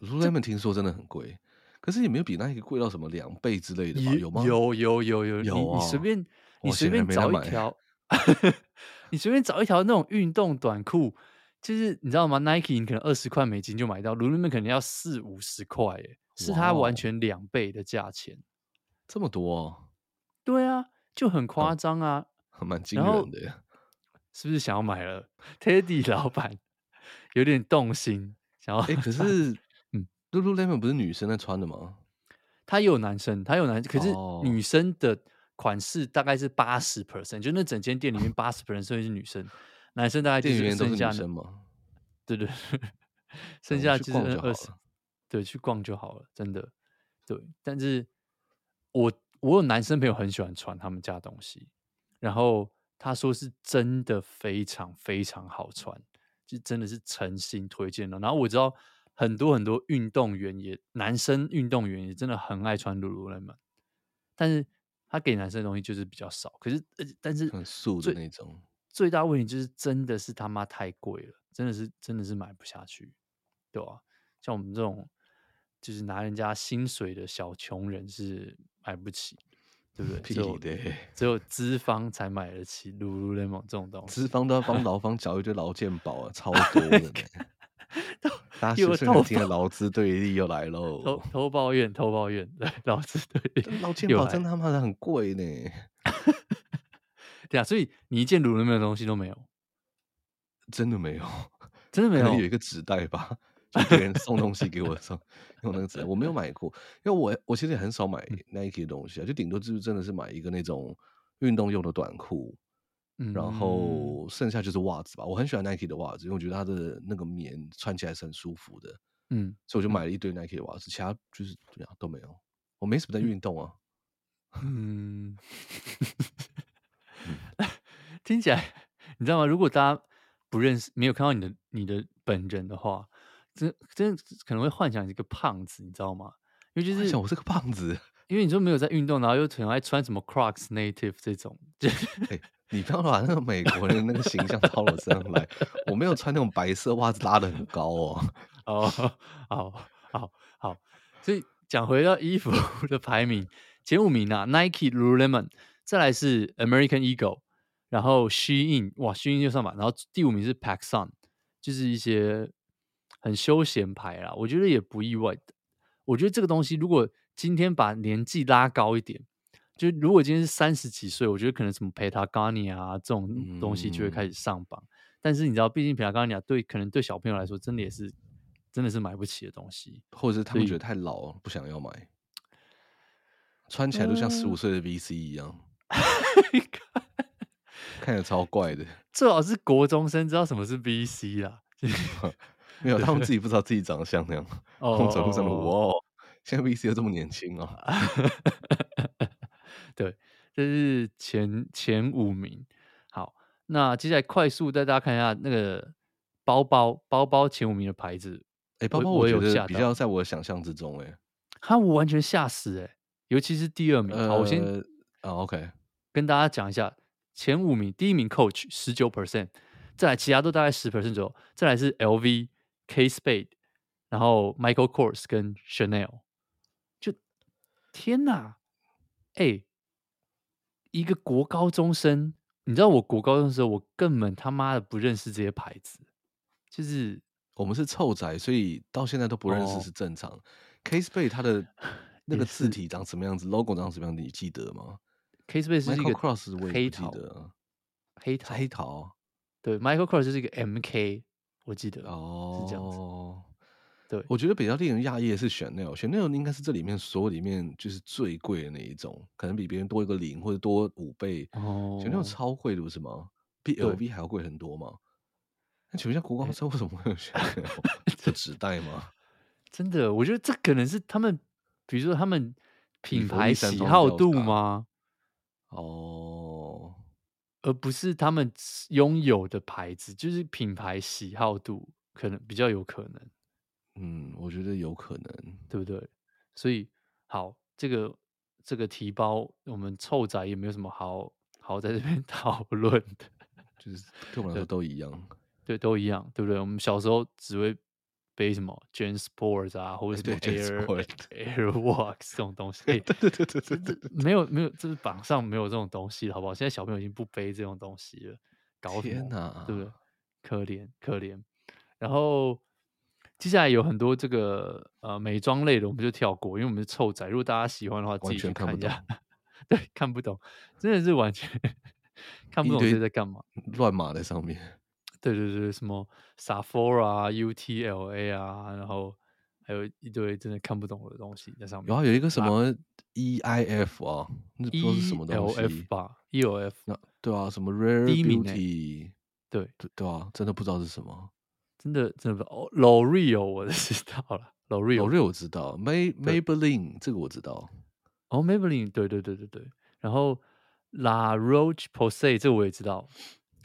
！Lululemon 听说真的很贵。可是也没有比那个贵到什么两倍之类的吧？有吗？有有有有有，你随便你随便找一条，[laughs] 你随便找一条那种运动短裤，就是你知道吗？Nike 你可能二十块美金就买到，Lululemon 可能要四五十块，哎，是它完全两倍的价钱，这么多？对啊，就很夸张啊，蛮惊人的呀，是不是想要买了？Teddy 老板 [laughs] 有点动心，想要哎，可是。Lululemon 不是女生在穿的吗？它也有男生，它有男，可是女生的款式大概是八十 percent，就那整间店里面八十 percent 是女生，男生大概就是剩下的。对对，[laughs] 剩下就是二十，对，去逛就好了，真的。对，但是我我有男生朋友很喜欢穿他们家东西，然后他说是真的非常非常好穿，就真的是诚心推荐的。然后我知道。很多很多运动员也，男生运动员也真的很爱穿 Lululemon，但是他给男生的东西就是比较少。可是，但是很素的那种。最大问题就是真的是他妈太贵了，真的是真的是买不下去，对吧？像我们这种就是拿人家薪水的小穷人是买不起，对不对？[laughs] 只有，只有资方才买得起 Lululemon 这种东西。资方都要帮劳方缴一堆劳健保啊，[laughs] 超多的。[laughs] 大家是不是听劳资对立又来喽？偷偷抱怨，偷抱怨，对，劳资对立，劳健保真他妈的很贵呢。对啊，所以你一件 Lululemon 的东西都没有，真的没有，真的没有，有一个纸袋吧，就别人送东西给我的时候用那个纸袋，我没有买过，因为我我其实也很少买 Nike 的东西啊，就顶多就是真的是买一个那种运动用的短裤。然后剩下就是袜子吧，我很喜欢 Nike 的袜子，因为我觉得它的那个棉穿起来是很舒服的。嗯，所以我就买了一堆 Nike 的袜子，其他就是怎么样都没有。我没什么在运动啊。嗯 [laughs] [laughs] 听起来你知道吗？如果大家不认识、没有看到你的你的本人的话，真真可能会幻想一个胖子，你知道吗？因为就是想我是个胖子，因为你说没有在运动，然后又很爱穿什么 Crocs Native 这种，[laughs] 欸、你不要把那个美国人的那个形象套我身上来。我没有穿那种白色袜子拉得很高哦。[laughs] 哦，好好好，所以讲回到衣服的排名，前五名啊，Nike、Lululemon，再来是 American Eagle，然后 Shein，哇，Shein 就上榜，然后第五名是 PacSun，就是一些很休闲牌啦，我觉得也不意外的。我觉得这个东西，如果今天把年纪拉高一点，就如果今天是三十几岁，我觉得可能什么 Patagonia 啊这种东西就会开始上榜。嗯、但是你知道，毕竟 Patagonia 对可能对小朋友来说，真的也是真的是买不起的东西，或者是他们觉得太老，不想要买，穿起来都像十五岁的 VC 一样，看着超怪的。[laughs] 最好是国中生知道什么是 VC 啦。[laughs] 没有，他们自己不知道自己长得像那样。哦，走路上的哇，现在 VC 又这么年轻哦。[laughs] 对，这是前前五名。好，那接下来快速带大家看一下那个包包，包包前五名的牌子。哎、欸，包包我觉得比较在我的想象之中，哎，哈，我完全吓死，哎，尤其是第二名。好，我先啊，OK，跟大家讲一下前五名，第一名 Coach 十九 percent，再来其他都大概十 percent 左右，再来是 LV。Kate Spade，然后 Michael Kors 跟 Chanel，就天哪，哎、欸，一个国高中生，你知道我国高中的时候，我根本他妈的不认识这些牌子，就是我们是臭宅，所以到现在都不认识是正常。哦、Kate Spade 它的那个字体长什么样子，logo 长什么样子，你记得吗？Kate Spade 是一个 Cross 黑桃，黑桃，黑桃，对，Michael Cross 就是一个 MK。我记得哦，是这样子。对，我觉得比较令人讶异的是 Chanel，Chanel 应该是这里面所有里面就是最贵的那一种，可能比别人多一个零或者多五倍。哦，Chanel 超贵的不是吗？比 LV 还要贵很多吗？那请问一下，国光车为什么会有 Chanel？[laughs] 这纸袋吗？[laughs] 真的，我觉得这可能是他们，比如说他们品牌喜好度吗？哦。而不是他们拥有的牌子，就是品牌喜好度可能比较有可能。嗯，我觉得有可能，对不对？所以好，这个这个提包，我们臭仔也没有什么好好在这边 [laughs] 讨论的，就是对我们来说都一样，对，都一样，对不对？我们小时候只会。背什么 j a n s p o r t s 啊，或者什么 Air Airwalks 这种东西？对对对对对，没有没有，就是榜上没有这种东西，好不好？现在小朋友已经不背这种东西了，搞天哪，对不对？可怜可怜。然后接下来有很多这个呃美妆类的，我们就跳过，因为我们是臭仔。如果大家喜欢的话，自己去看一下。[laughs] 对，看不懂，真的是完全 [laughs] 看不懂这在干嘛，乱码在上面。[laughs] 对对对，什么 Sephora、UTLA 啊，然后还有一堆真的看不懂的东西在上面。然后有一个什么 EIF 啊，那不知道是什么东西 ELF 吧？ELF 那对啊，什么 Rare Beauty？对对对啊，真的不知道是什么，真的真的不知道。L'Oreal 我知道了，L'Oreal 我知道，May Maybelline 这个我知道。哦，Maybelline 对对对对对，然后 La Roche-Posay 这个我也知道，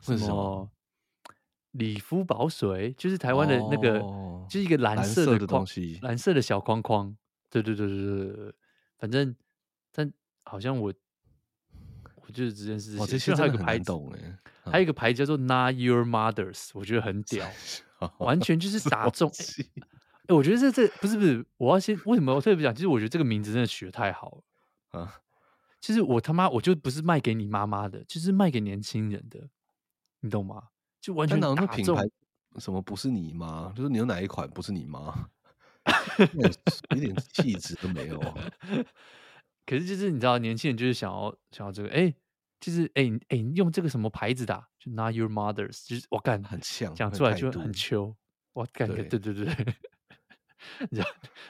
什么？理肤保水就是台湾的那个，哦、就是一个蓝色的，蓝色的东西，蓝色的小框框。对对对对对，反正但好像我，我就是这件事情。哦，这些还有一个牌子，嗯、还有一个牌子叫做 Not Your Mother's，我觉得很屌，[laughs] 完全就是打中。哎、[laughs] 欸，我觉得这这不是不是，我要先为什么我特别讲？其实我觉得这个名字真的取的太好了啊！其实我他妈我就不是卖给你妈妈的，就是卖给年轻人的，你懂吗？就完全打中品牌，什么不是你妈？就是你有哪一款不是你妈？[laughs] 一点气质都没有。[laughs] 可是就是你知道，年轻人就是想要想要这个，哎、欸，就是哎哎、欸欸，用这个什么牌子的、啊？就 Not Your Mother's，就是我干很像，讲出来就很秋。我感觉对对对，[laughs] 你知道，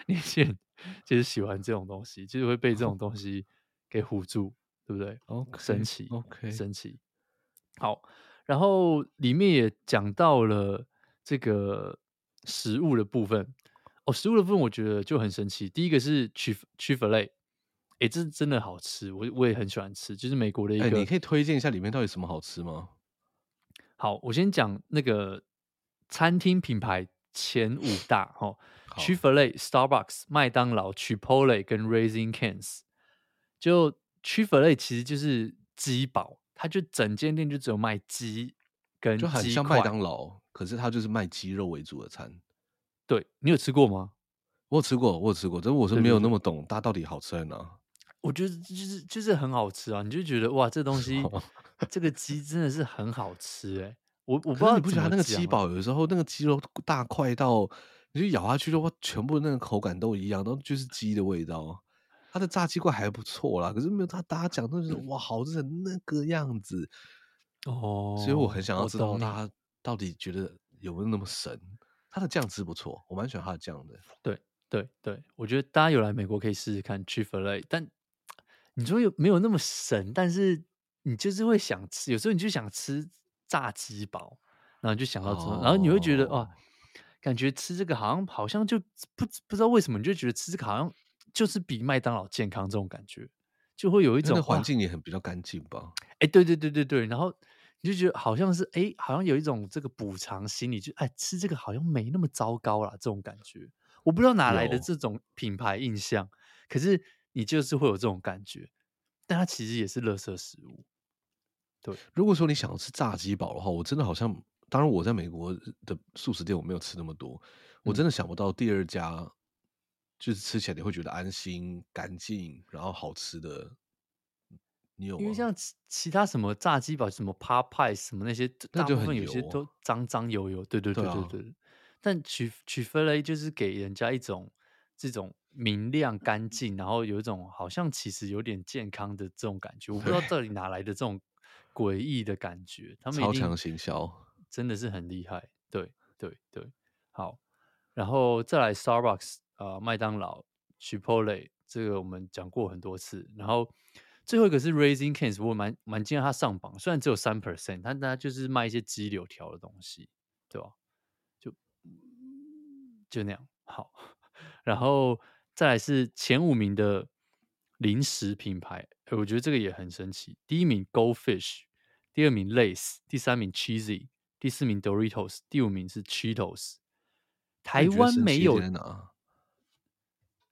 年轻人就是喜欢这种东西，就是会被这种东西给唬住，对不对？OK，神奇，OK，神奇，好。然后里面也讲到了这个食物的部分哦，食物的部分我觉得就很神奇。第一个是 Chick-fil-A，哎，这真的好吃，我我也很喜欢吃，就是美国的一个。你可以推荐一下里面到底什么好吃吗？好，我先讲那个餐厅品牌前五大哦。Chick-fil-A、Starbucks、麦当劳、Chipotle 跟 Raising Cane's，就 Chick-fil-A 其实就是鸡堡，它就整间店就只有卖鸡跟鸡，就很像麦当劳，可是它就是卖鸡肉为主的餐。对，你有吃过吗？我有吃过，我有吃过，但是我是没有那么懂它到底好吃在哪。我觉得就是就是很好吃啊，你就觉得哇，这东西 [laughs] 这个鸡真的是很好吃哎。我我不知道你不觉得它那个鸡堡有的时候那个鸡肉大块到，你就咬下去的话，全部那个口感都一样，都就是鸡的味道。它的炸鸡块还不错啦，可是没有他大家讲的就是哇，好吃成那个样子哦。所以我很想要知道大家到底觉得有没有那么神？它的酱汁不错，我蛮喜欢它的酱的。对对对，我觉得大家有来美国可以试试看 Chick-fil-A，但你说有没有那么神？但是你就是会想吃，有时候你就想吃。炸鸡堡，然后就想到这，oh. 然后你会觉得哇，感觉吃这个好像好像就不不知道为什么，你就觉得吃这个好像就是比麦当劳健康这种感觉，就会有一种环境也很比较干净吧？哎，对对对对对，然后你就觉得好像是哎，好像有一种这个补偿心理，就哎吃这个好像没那么糟糕啦，这种感觉，我不知道哪来的这种品牌印象，可是你就是会有这种感觉，但它其实也是垃圾食物。对，如果说你想要吃炸鸡堡的话，我真的好像，当然我在美国的素食店我没有吃那么多，我真的想不到第二家就是吃起来你会觉得安心、干净，然后好吃的。你有吗？因为像其其他什么炸鸡堡、什么 Popeyes 什么那些，大部分有些都脏脏油油。对对对对对，对，对、啊。但 Chick-fil-A 就是给人家一种这种明亮、干净，然后有一种好像其实有点健康的这种感觉。我不知道这里哪来的这种。诡异的感觉，他们超强行销，真的是很厉害。对对对，好，然后再来 Starbucks 啊、呃，麦当劳、Chipotle，这个我们讲过很多次。然后最后一个是 Raising Cane's，我蛮蛮惊讶他上榜，虽然只有三 percent，但它就是卖一些鸡柳条的东西，对吧？就就那样。好，[laughs] 然后再来是前五名的。零食品牌，我觉得这个也很神奇。第一名 Goldfish，第二名 Lays，第三名 Cheesy，第四名 Doritos，第五名是 Cheetos。台湾没有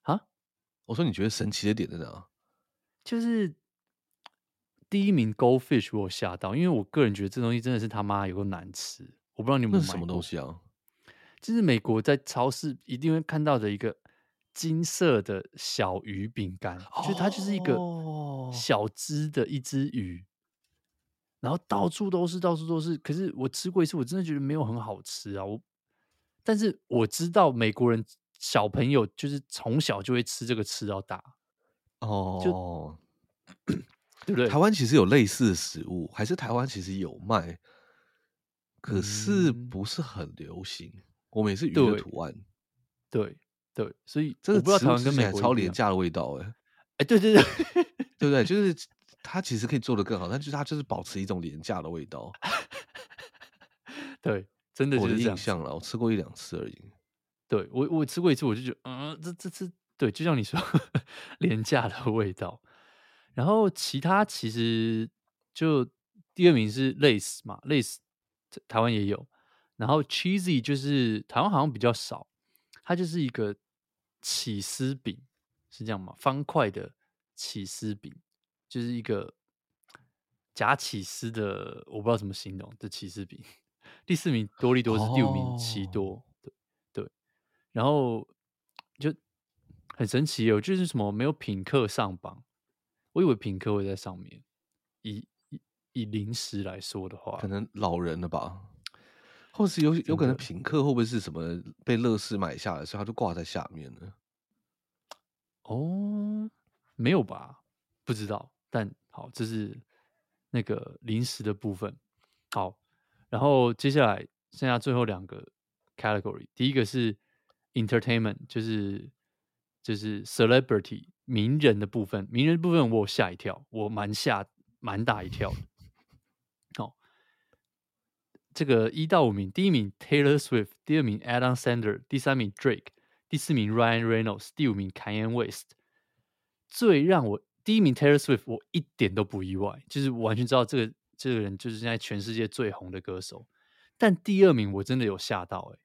啊？我说你觉得神奇的点在哪？就是第一名 Goldfish 我吓到，因为我个人觉得这东西真的是他妈有个难吃。我不知道你们什么东西啊？就是美国在超市一定会看到的一个。金色的小鱼饼干，就它就是一个小只的一只鱼，然后到处都是，到处都是。可是我吃过一次，我真的觉得没有很好吃啊。我，但是我知道美国人小朋友就是从小就会吃这个吃到大。哦，就对不对？台湾其实有类似的食物，还是台湾其实有卖，可是不是很流行。嗯、我们也是鱼的图案，对。对对，所以这个我不知道台湾跟美国超廉价的味道，哎，[laughs] 哎，对对对，[laughs] 对不对？[laughs] 就是它其实可以做的更好，但就是它就是保持一种廉价的味道。对，真的就是。我的印象了，我吃过一两次而已。对我，我吃过一次，我就觉得，嗯，这这这，对，就像你说，廉价的味道。然后其他其实就第二名是 Lays 嘛，Lays 台湾也有。然后 Cheesy 就是台湾好像比较少。它就是一个起司饼，是这样吗？方块的起司饼，就是一个假起司的，我不知道怎么形容的起司饼。第四名多利多是第五名奇多，对对。然后就很神奇哦，就是什么没有品客上榜，我以为品客会在上面。以以以零食来说的话，可能老人了吧。或是有有可能品客会不会是什么被乐视买下来，所以他就挂在下面呢？哦，没有吧？不知道。但好，这是那个临时的部分。好，然后接下来剩下最后两个 category，第一个是 entertainment，就是就是 celebrity 名人的部分。名人的部分我吓一跳，我蛮吓蛮大一跳的。这个一到五名，第一名 Taylor Swift，第二名 Adam Sandler，第三名 Drake，第四名 Ryan Reynolds，第五名 Kanye West。最让我第一名 Taylor Swift，我一点都不意外，就是完全知道这个这个人就是现在全世界最红的歌手。但第二名我真的有吓到，哎，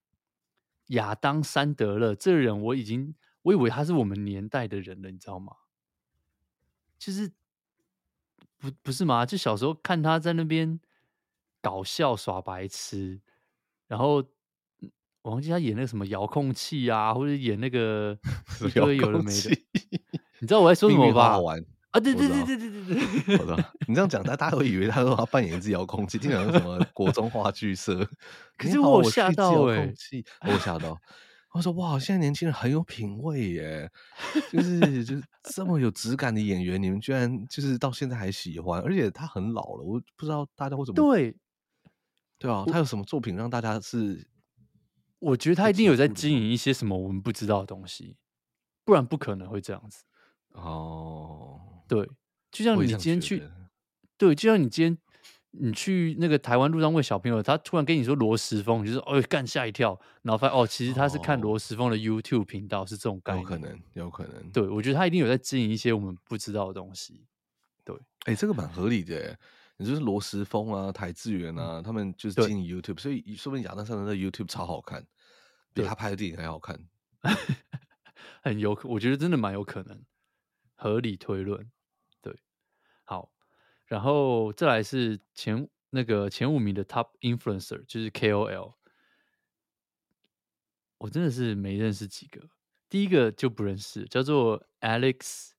亚当·山德勒这个人，我已经我以为他是我们年代的人了，你知道吗？就是不不是吗？就小时候看他在那边搞笑耍白痴，然后我忘记他演那个什么遥控器啊，或者演那个 [laughs] 一堆有的没的，[laughs] 你知道我在说什么吧？啊，对对对对对对对，好的，你这样讲，大大家会以为他说他扮演一只遥控器，听起来是什么国中话剧社？[laughs] 可是我吓到哎、欸，我吓到，我说哇，现在年轻人很有品味耶，就是就是这么有质感的演员，你们居然就是到现在还喜欢，而且他很老了，我不知道大家为什么对对啊，他有什么作品让大家是？我觉得他一定有在经营一些什么我们不知道的东西，不然不可能会这样子哦。对，就像你今天去，对，就像你今天你去那个台湾路上问小朋友，他突然跟你说罗时峰，你就说哦，干吓一跳，然后发现哦，其实他是看罗时峰的 YouTube 频道，是这种概念，有可能，有可能。对，我觉得他一定有在经营一些我们不知道的东西。对，哎，这个蛮合理的，你就是罗时峰啊、台志源啊，他们就是经营 YouTube，所以说不定亚当·山德勒的 YouTube 超好看，比他拍的电影还好看，[laughs] 很有可，我觉得真的蛮有可能。合理推论，对，好，然后再来是前那个前五名的 Top Influencer，就是 KOL，我真的是没认识几个，第一个就不认识，叫做 Alex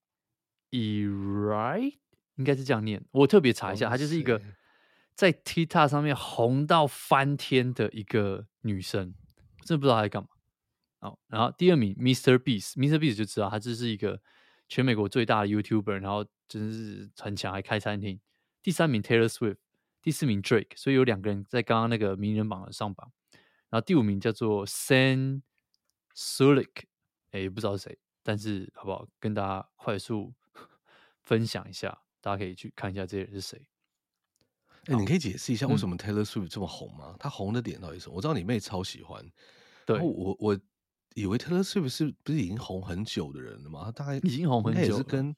Eray，应该是这样念，我特别查一下，她就是一个在 TikTok 上面红到翻天的一个女生，真的不知道她在干嘛。好，然后第二名 Mr. Beast，Mr. Beast 就知道他这是一个。全美国最大的 YouTuber，然后真是很强，还开餐厅。第三名 Taylor Swift，第四名 Drake，所以有两个人在刚刚那个名人榜的上榜。然后第五名叫做 San Sulek 哎，也不知道是谁，但是好不好？跟大家快速 [laughs] 分享一下，大家可以去看一下这些人是谁。哎，你可以解释一下为什么 Taylor Swift 这么红吗？他、嗯、红的点到底是什么？我知道你妹超喜欢，对我我。以为 Taylor Swift 是不是已经红很久的人了吗？他大概已经红很久，也是跟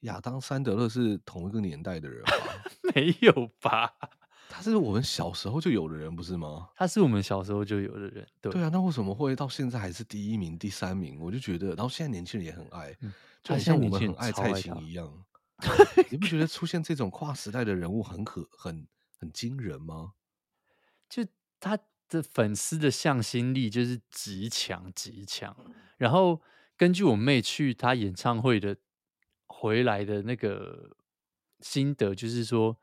亚当·山德勒是同一个年代的人吧？[laughs] 没有吧？[laughs] 他是我们小时候就有的人，不是吗？他是我们小时候就有的人，对对啊。那为什么会到现在还是第一名、第三名？我就觉得，然后现在年轻人也很爱，嗯、就很像我们很爱蔡琴一样。你不觉得出现这种跨时代的人物很可、很很惊人吗？就他。的粉丝的向心力就是极强极强，然后根据我妹去她演唱会的回来的那个心得，就是说，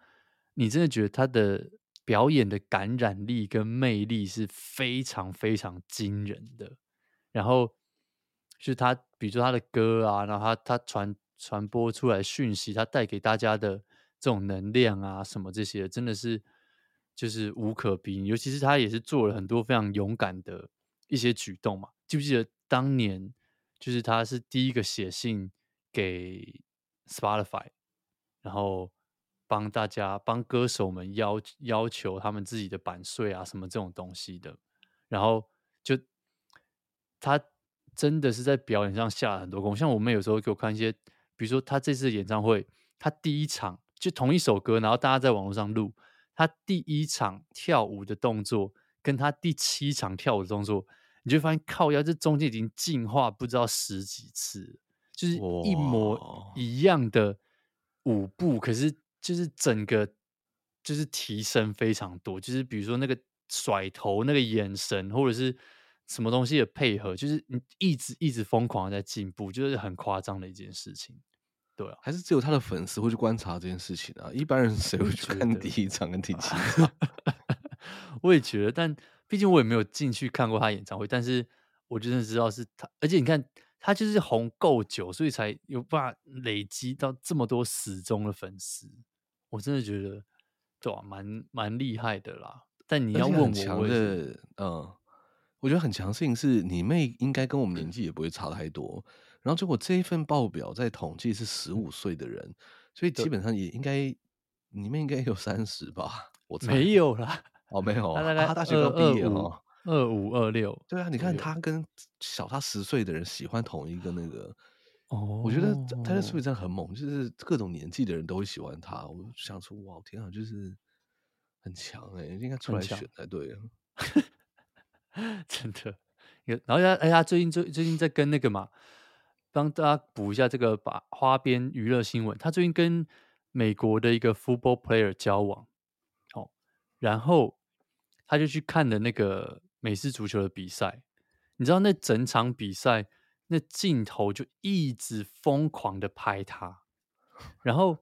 你真的觉得他的表演的感染力跟魅力是非常非常惊人的。然后就是他，比如说她的歌啊，然后他他传传播出来讯息，她带给大家的这种能量啊，什么这些，真的是。就是无可比拟，尤其是他也是做了很多非常勇敢的一些举动嘛。记不记得当年，就是他是第一个写信给 Spotify，然后帮大家帮歌手们要要求他们自己的版税啊什么这种东西的。然后就他真的是在表演上下了很多功夫。像我们有时候给我看一些，比如说他这次演唱会，他第一场就同一首歌，然后大家在网络上录。他第一场跳舞的动作，跟他第七场跳舞的动作，你就发现靠腰这中间已经进化不知道十几次，就是一模一样的舞步，可是就是整个就是提升非常多，就是比如说那个甩头、那个眼神或者是什么东西的配合，就是你一直一直疯狂的在进步，就是很夸张的一件事情。对啊，还是只有他的粉丝会去观察这件事情啊？一般人 [laughs] 谁会去看第一场跟第七 [laughs] 场？[laughs] 我也觉得，但毕竟我也没有进去看过他演唱会，但是我真的知道是他，而且你看他就是红够久，所以才有办法累积到这么多死忠的粉丝。我真的觉得，对啊，蛮蛮厉害的啦。但你要问我，强的，嗯，我觉得很强势是你妹应该跟我们年纪也不会差太多。然后结果这一份报表在统计是十五岁的人，所以基本上也应该你们应该有三十吧？我猜没有啦，哦没有，他大概他大学刚毕业哦，二五二六。对啊，你看他跟小他十岁的人喜欢同一个那个，哦，我觉得他的素质真的很猛，就是各种年纪的人都会喜欢他。我想说，哇，天啊，就是很强哎，应该出来选才对啊，[laughs] [laughs] 真的。然后他哎，呀最近最最近在跟那个嘛，帮大家补一下这个把花边娱乐新闻。他最近跟美国的一个 football player 交往，哦，然后他就去看了那个美式足球的比赛。你知道那整场比赛，那镜头就一直疯狂的拍他，然后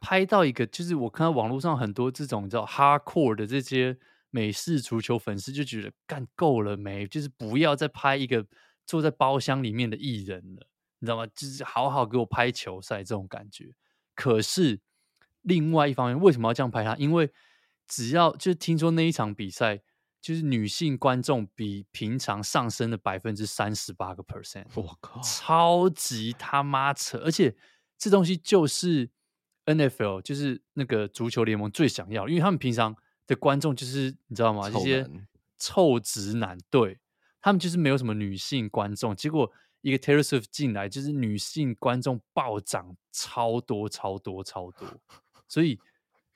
拍到一个，就是我看到网络上很多这种叫 hardcore 的这些。美式足球粉丝就觉得干够了没？就是不要再拍一个坐在包厢里面的艺人了，你知道吗？就是好好给我拍球赛这种感觉。可是另外一方面，为什么要这样拍他？因为只要就是听说那一场比赛，就是女性观众比平常上升了百分之三十八个 percent。我靠，超级他妈扯！而且这东西就是 NFL，就是那个足球联盟最想要，因为他们平常。的观众就是你知道吗？这些臭直男，对，他们就是没有什么女性观众。结果一个 Taylor Swift 进来，就是女性观众暴涨超多超多超多，[laughs] 所以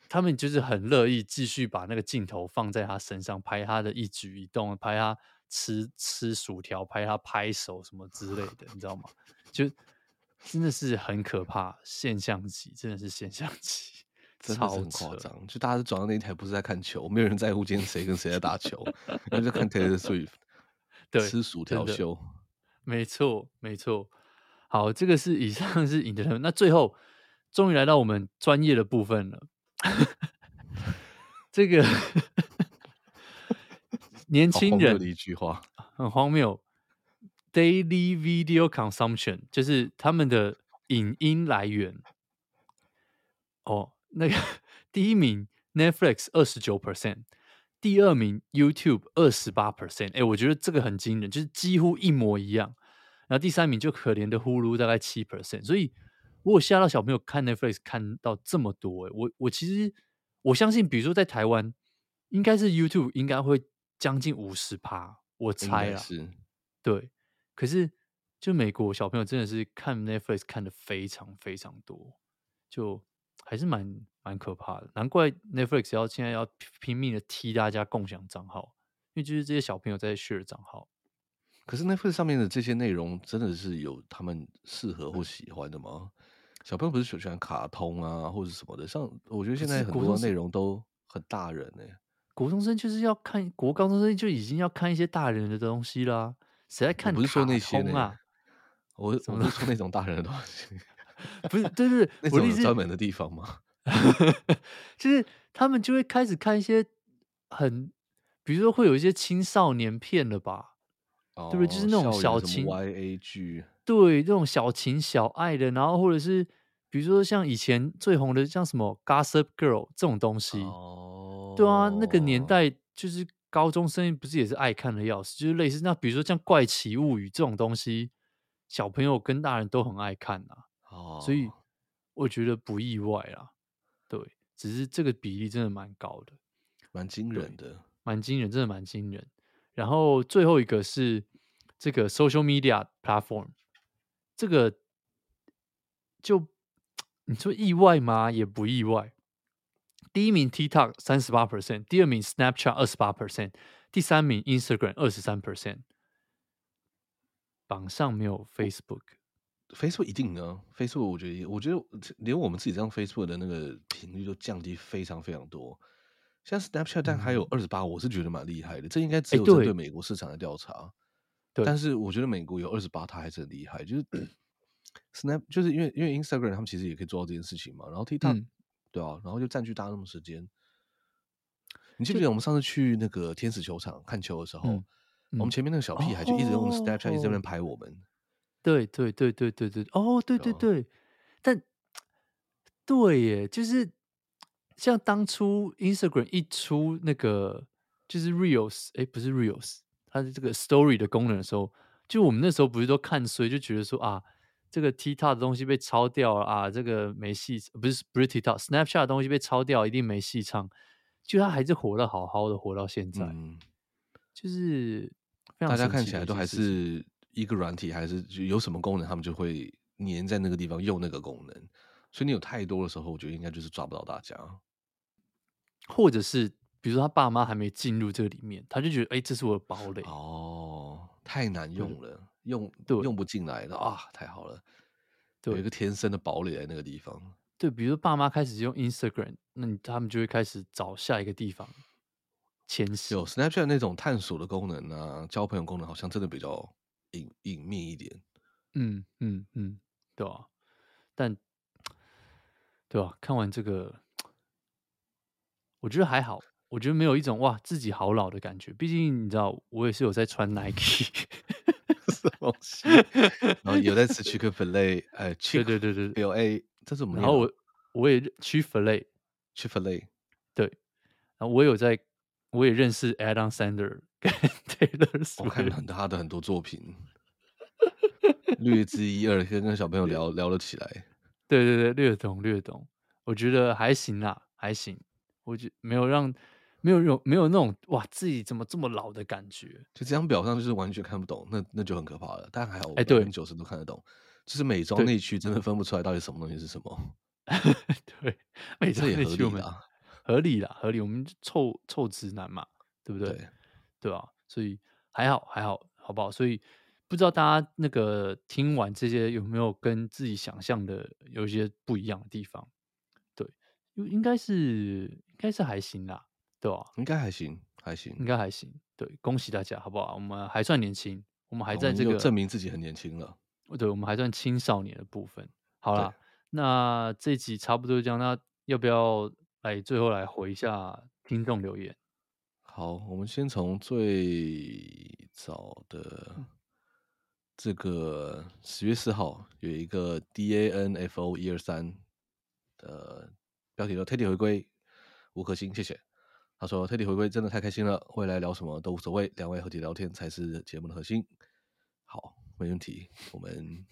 他们就是很乐意继续把那个镜头放在他身上，拍他的一举一动，拍他吃吃薯条，拍他拍手什么之类的，你知道吗？就真的是很可怕，现象级，真的是现象级。真的很夸张，就大家转到那一台，不是在看球，没有人在乎今天谁跟谁在打球，然后就看 Taylor Swift [laughs] 对吃薯条秀，没错没错。好，这个是以上是 Entertainment，那最后终于来到我们专业的部分了。这个 [laughs] 年轻人的一句话很荒谬，Daily Video Consumption 就是他们的影音来源哦。那个 [laughs] 第一名 Netflix 二十九 percent，第二名 YouTube 二十八 percent，哎，我觉得这个很惊人，就是几乎一模一样。然后第三名就可怜的 Hulu 大概七 percent，所以我有吓到小朋友看 Netflix 看到这么多，哎，我我其实我相信，比如说在台湾，应该是 YouTube 应该会将近五十趴，我猜啊，是，对。可是就美国小朋友真的是看 Netflix 看的非常非常多，就。还是蛮蛮可怕的，难怪 Netflix 要现在要拼命的踢大家共享账号，因为就是这些小朋友在 share 账号。可是 Netflix 上面的这些内容真的是有他们适合或喜欢的吗？小朋友不是喜欢卡通啊，或者什么的？像我觉得现在很多内容都很大人呢、欸。国中生就是要看，国高中生就已经要看一些大人的东西啦。谁在看？不是说那些啊？我怎么不是说那种大人的东西？不是，对对对，那种专门的地方吗？[laughs] 就是他们就会开始看一些很，比如说会有一些青少年片了吧？哦、对不对？就是那种小情 YA 剧，对，那种小情小爱的，然后或者是比如说像以前最红的像什么 Gossip Girl 这种东西，哦，对啊，那个年代就是高中生不是也是爱看的要死，就是类似那比如说像怪奇物语这种东西，小朋友跟大人都很爱看啊。哦，所以我觉得不意外啦，对，只是这个比例真的蛮高的，蛮惊人的，蛮惊人，真的蛮惊人。然后最后一个是这个 social media platform，这个就你说意外吗？也不意外。第一名 TikTok 三十八 percent，第二名 Snapchat 二十八 percent，第三名 Instagram 二十三 percent，榜上没有 Facebook。Facebook 一定呢，Facebook 我觉得，我觉得连我们自己这样 Facebook 的那个频率都降低非常非常多。像 Snapchat，但还有二十八，我是觉得蛮厉害的。这应该只有针对美国市场的调查。对，但是我觉得美国有二十八，它还是很厉害。就是 Snap，就是因为因为 Instagram 他们其实也可以做到这件事情嘛。然后 TikTok，、嗯、对啊，然后就占据大家那么时间。你记不记得我们上次去那个天使球场看球的时候，嗯嗯、我们前面那个小屁孩就一直用 Snapchat 一直在那边拍我们。对对对对对对，哦，对对对，但对耶，就是像当初 Instagram 一出那个就是 Reels，哎，不是 Reels，它的这个 Story 的功能的时候，就我们那时候不是都看衰，就觉得说啊，这个 TikTok 的东西被抄掉了啊，这个没戏，不是不是 TikTok，Snapchat 的东西被抄掉，一定没戏唱，就它还是活得好好的，活到现在，嗯、就是大家看起来都还是。一个软体还是就有什么功能，他们就会黏在那个地方用那个功能。所以你有太多的时候，我觉得应该就是抓不到大家，或者是比如说他爸妈还没进入这个里面，他就觉得哎、欸，这是我的堡垒哦。太难用了，用对用不进来了啊！太好了，对有一个天生的堡垒在那个地方。对，比如说爸妈开始用 Instagram，那你他们就会开始找下一个地方迁徙。有 Snapchat 那种探索的功能啊，交朋友功能好像真的比较隐隐秘一点。嗯嗯嗯，对吧、啊？但对吧、啊？看完这个，我觉得还好。我觉得没有一种哇自己好老的感觉。毕竟你知道，我也是有在穿 Nike，[laughs] 什么东西？然后有在吃 Chick-fil-A，呃，对对对对，L-A，这是我们。然后我我也 Chick-fil-A，Chick-fil-A，对。然后我有在，我也认识 Adam Sandler 跟 [laughs] Taylor Swift。我看了他的很多作品，略知一二，先跟小朋友聊聊了起来。[laughs] 对对对，略懂略懂。我觉得还行啦，还行。我觉得没有让。没有有没有那种哇自己怎么这么老的感觉？就这张表上就是完全看不懂，那那就很可怕了。但还好，哎，对，九十都看得懂。就是美妆那区真的分不出来到底什么东西是什么。[laughs] 对，美妆那区我们合理啦，合理。我们臭臭直男嘛，对不对？对，对吧？所以还好还好，好不好？所以不知道大家那个听完这些有没有跟自己想象的有一些不一样的地方？对，应该是应该是还行啦。对吧？应该还行，还行，应该还行。对，恭喜大家，好不好？我们还算年轻，我们还在这个证明自己很年轻了。对，我们还算青少年的部分。好啦，那这集差不多这样。那要不要来最后来回一下听众留言？好，我们先从最早的这个十月四号有一个 D A N F O 一二三的标题叫 Teddy 回归五颗星，谢谢。他说：“Teddy 回归真的太开心了，未来聊什么都无所谓，两位合体聊天才是节目的核心。好，没问题，我们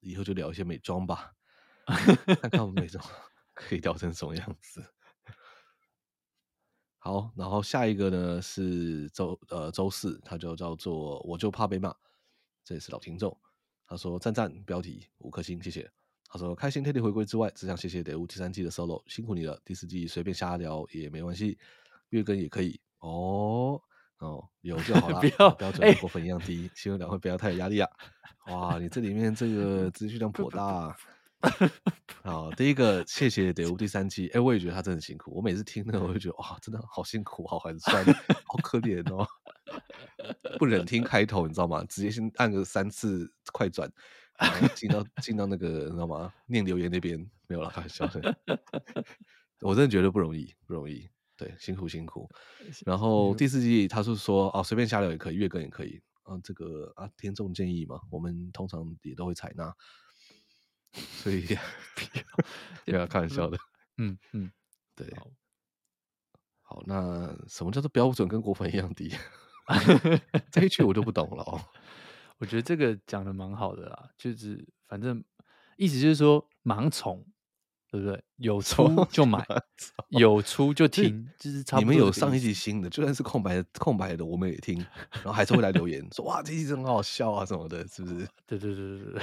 以后就聊一些美妆吧，[laughs] 看看我们美妆 [laughs] 可以聊成什么样子。好，然后下一个呢是周呃周四，他就叫做我就怕被骂，这也是老听众。他说赞赞，标题五颗星，谢谢。他说开心 Teddy 回归之外，只想谢谢得物第三季的 solo，辛苦你了。第四季随便瞎聊也没关系。”月更也可以哦哦，有就好 [laughs] 了，不要标准过分一样低，希望两位不要太有压力啊！哇，你这里面这个 [laughs] 资讯量颇大啊！[laughs] 好，第一个谢谢德屋第三季，哎，我也觉得他真的很辛苦。我每次听那个，我就觉得哇，真的好辛苦，好寒酸，好可怜哦。[laughs] 不忍听开头，你知道吗？直接先按个三次快转，然后进到进到那个你知道吗？念留言那边没有了，开玩笑的。[laughs] 我真的觉得不容易，不容易。对，辛苦辛苦。然后第四季他是说哦，随便瞎聊也可以，月更也可以啊。这个啊，听众建议嘛，我们通常也都会采纳。所以不要 [laughs] 开玩笑的。[laughs] 嗯嗯，对。好，好，那什么叫做标准跟果粉一样低？[laughs] 这一句我就不懂了哦。我觉得这个讲的蛮好的啦，就是反正意思就是说盲从。对不对？有出就买，有出就听，就是差不多。你们有上一集新的，就算是空白的，空白的我们也听，然后还是会来留言说哇，这一集真的很好笑啊什么的，是不是？对对对对对。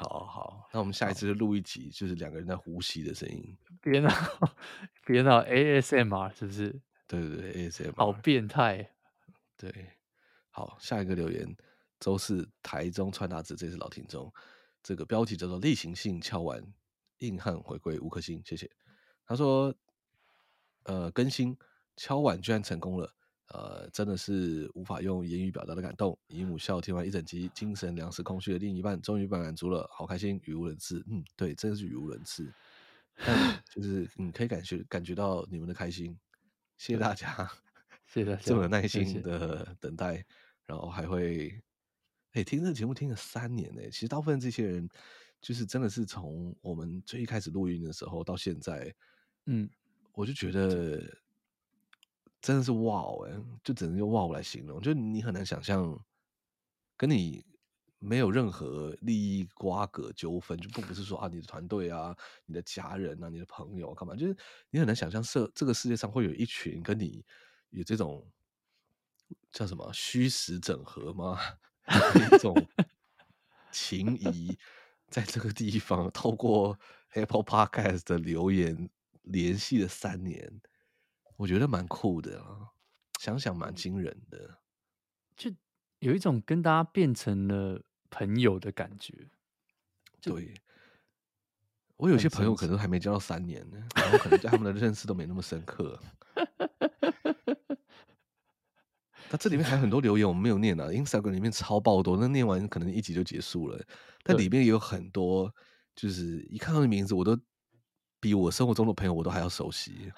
好好，那我们下一次就录一集，就是两个人在呼吸的声音。别闹，[laughs] 别闹，ASMR 是不是？对对对，ASMR。好变态。对，好，下一个留言，周四台中川达子，这是老听众，这个标题叫做例行性敲完。硬汉回归五颗星，谢谢。他说：“呃，更新敲碗居然成功了，呃，真的是无法用言语表达的感动。姨母笑听完一整集，精神粮食空虚的另一半终于被满足了，好开心，语无伦次。嗯，对，真的是语无伦次。但 [laughs] 就是你可以感觉感觉到你们的开心，谢谢大家，谢谢大家这么有耐心的等待，谢谢然后还会哎、欸、听这个节目听了三年呢。其实大部分这些人。”就是真的是从我们最一开始录音的时候到现在，嗯，我就觉得真的是哇哦，哎，就只能用哇哦来形容。就你很难想象，跟你没有任何利益瓜葛纠纷，就不不是说啊，你的团队啊，你的家人啊，你的朋友干嘛？就是你很难想象，社这个世界上会有一群跟你有这种叫什么虚实整合吗？[laughs] 一种情谊。在这个地方，透过 Apple Podcast 的留言联系了三年，我觉得蛮酷的啊！想想蛮惊人的。就有一种跟大家变成了朋友的感觉。对，我有些朋友可能还没交到三年呢，然后可能对他们的认识都没那么深刻。[laughs] 那这里面还有很多留言我们没有念啊，Instagram 里面超爆多，那念完可能一集就结束了。但里面也有很多，就是一看到的名字，我都比我生活中的朋友我都还要熟悉。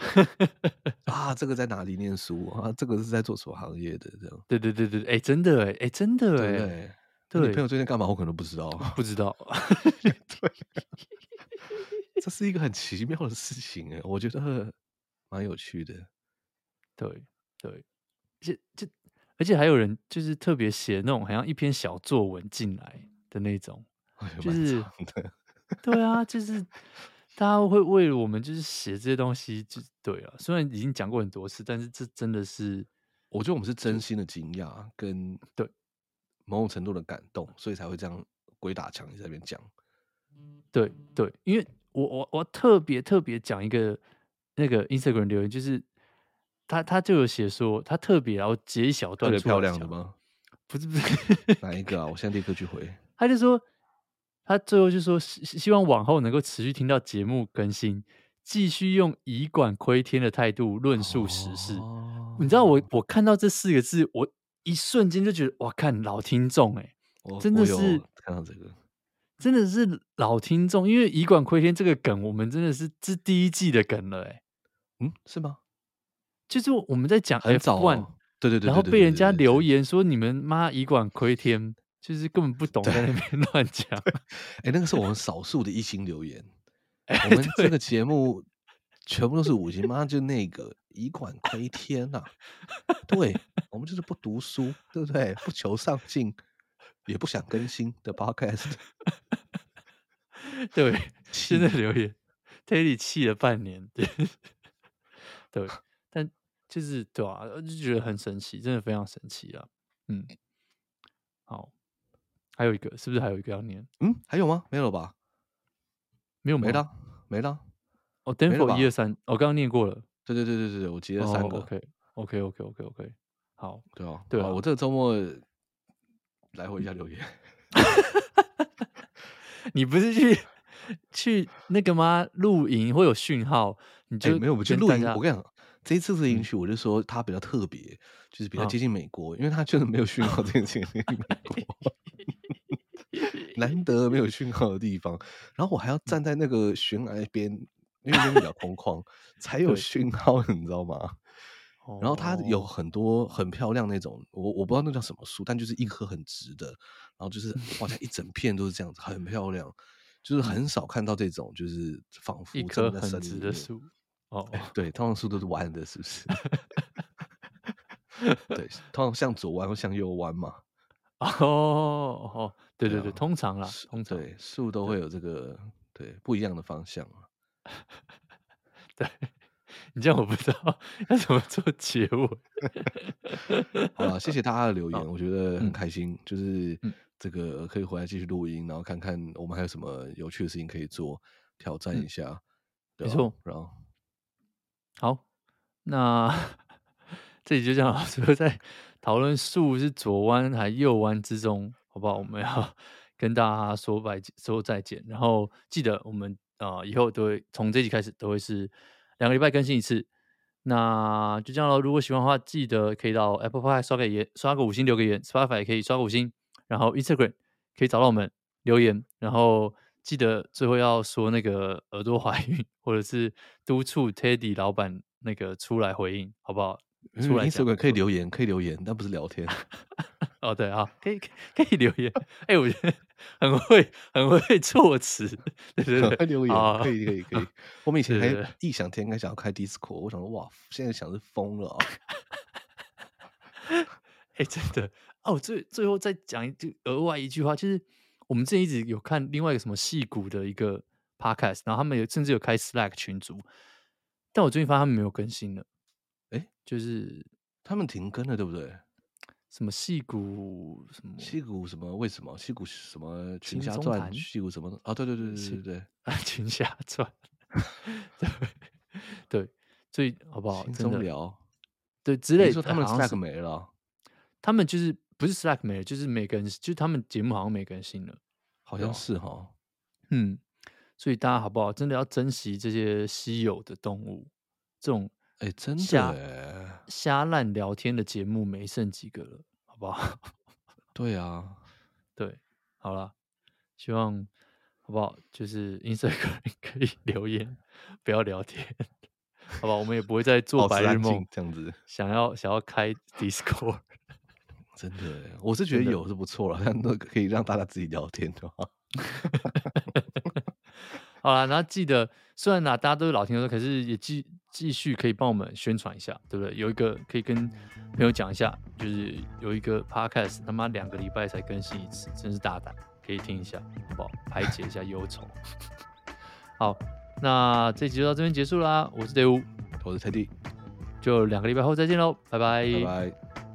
[laughs] 啊，这个在哪里念书啊？这个是在做什么行业的？这样。对对对对，哎，真的哎，哎，真的哎，对，你朋友最近干嘛？我可能不知道，[laughs] 不知道。对，这是一个很奇妙的事情哎，我觉得蛮有趣的。对对，就就。而且还有人就是特别写那种好像一篇小作文进来的那种，就是对啊，就是大家会为了我们就是写这些东西，就对了。虽然已经讲过很多次，但是这真的是，我觉得我们是真心的惊讶跟对某种程度的感动，所以才会这样鬼打墙在那边讲。对对，因为我我我特别特别讲一个那个 Instagram 留言，就是。他他就有写说，他特别然后截一小段，特别漂亮的吗？不是不是，哪一个啊？我现在立刻去回。[laughs] 他就说，他最后就说希希望往后能够持续听到节目更新，继续用以管窥天的态度论述时事。哦、你知道我我看到这四个字，我一瞬间就觉得哇，看老听众哎、欸，真的是看到这个，真的是老听众，因为以管窥天这个梗，我们真的是这第一季的梗了哎、欸，嗯，是吗？就是我们在讲 F1，对对对，然后被人家留言说你们妈以管窥天，就是根本不懂在那边 [laughs] 乱讲。哎，那个是我们少数的一星留言。[laughs] 我们这个节目全部都是五星，妈就那个以管窥天呐。对，我们就是不读书，对不对？不求上进，也不想更新的 Podcast。[laughs] 对，现在留言，Terry 气了半年。对。但就是对啊，就觉得很神奇，真的非常神奇啊。嗯，好，还有一个，是不是还有一个要念？嗯，还有吗？没有了吧？没有没了，没了。哦，Danforth 一二三，我刚刚念过了。对对对对对，我截了三个。OK，OK，OK，OK，OK。好，对啊，对啊，我这个周末来回一下留言。[laughs] 你不是去去那个吗？露营会有讯号，你就没有？我去露营，我跟你讲。这一次的营区，我就说它比较特别，嗯、就是比较接近美国，哦、因为它就是没有讯号这件事情。[laughs] 美国难得没有讯号的地方，然后我还要站在那个悬崖边，因为那边比较空旷，才有讯号，你知道吗？然后它有很多很漂亮那种，我我不知道那叫什么树，但就是一棵很直的，然后就是 [laughs] 哇，它一整片都是这样子，很漂亮，就是很少看到这种，就是仿佛一棵很直的树。哦，对，通常树都是弯的，是不是？[laughs] 对，通常向左弯或向右弯嘛。哦 [laughs] 哦，[laughs] 对对对，通常啦，通常对树都会有这个对不一样的方向。[laughs] 对，你这样我不知道要怎么做结尾。好了，谢谢大家的留言，我觉得很开心，就是这个可以回来继续录音，然后看看我们还有什么有趣的事情可以做，挑战一下。没错，然后。好，那这里就这样，所以在讨论树是左弯还是右弯之中，好不好？我们要 [laughs] 跟大家说拜说再见，然后记得我们啊、以后都会从这集开始都会是两个礼拜更新一次。那就这样喽。如果喜欢的话，记得可以到 Apple Pie 刷个言，刷个五星留个言，Spotify 也可以刷个五星，然后 Instagram 可以找到我们留言，然后。记得最后要说那个耳朵怀孕，或者是督促 Teddy 老板那个出来回应，好不好？出来，Instagram 可以留言，可以留言，但不是聊天。[laughs] 哦，对啊，可以可以留言。哎、欸，我觉得很会很会措辞，对对对，留言可以可以可以。我们以前还异想天开想要开 Discord，我想说哇，现在想是疯了啊！[laughs] 哎、欸，真的哦，最最后再讲一句额外一句话，就是。我们之前一直有看另外一个什么戏骨的一个 podcast，然后他们有甚至有开 Slack 群组，但我最近发现他们没有更新了。哎，就是他们停更了，对不对？什么戏骨什么戏骨什么？为什么戏骨什么群侠传？戏骨什么？啊，对对对对对对啊，群侠传，[laughs] 对 [laughs] 对，所以好不好？中聊，对之类他们 Slack 没了，他们就是。不是 Slack 没了，就是每个人，就是他们节目好像没更新了，好像是哈。嗯，所以大家好不好？真的要珍惜这些稀有的动物，这种哎、欸，真的瞎烂聊天的节目没剩几个了，好不好？[laughs] 对啊，对，好了，希望好不好？就是 Instagram [laughs] 可以留言，不要聊天，好吧？我们也不会再做白日梦这样子，想要想要开 Discord。[laughs] 真的，我是觉得有是不错了，但那可以让大家自己聊天的话。好了，然后记得，虽然呢大家都是老听众，可是也继继续可以帮我们宣传一下，对不对？有一个可以跟朋友讲一下，就是有一个 podcast，他妈两个礼拜才更新一次，真是大胆，可以听一下，好不好？排解一下忧愁。[laughs] 好，那这集就到这边结束啦。我是队伍，我是 Teddy，就两个礼拜后再见喽，拜拜，拜拜。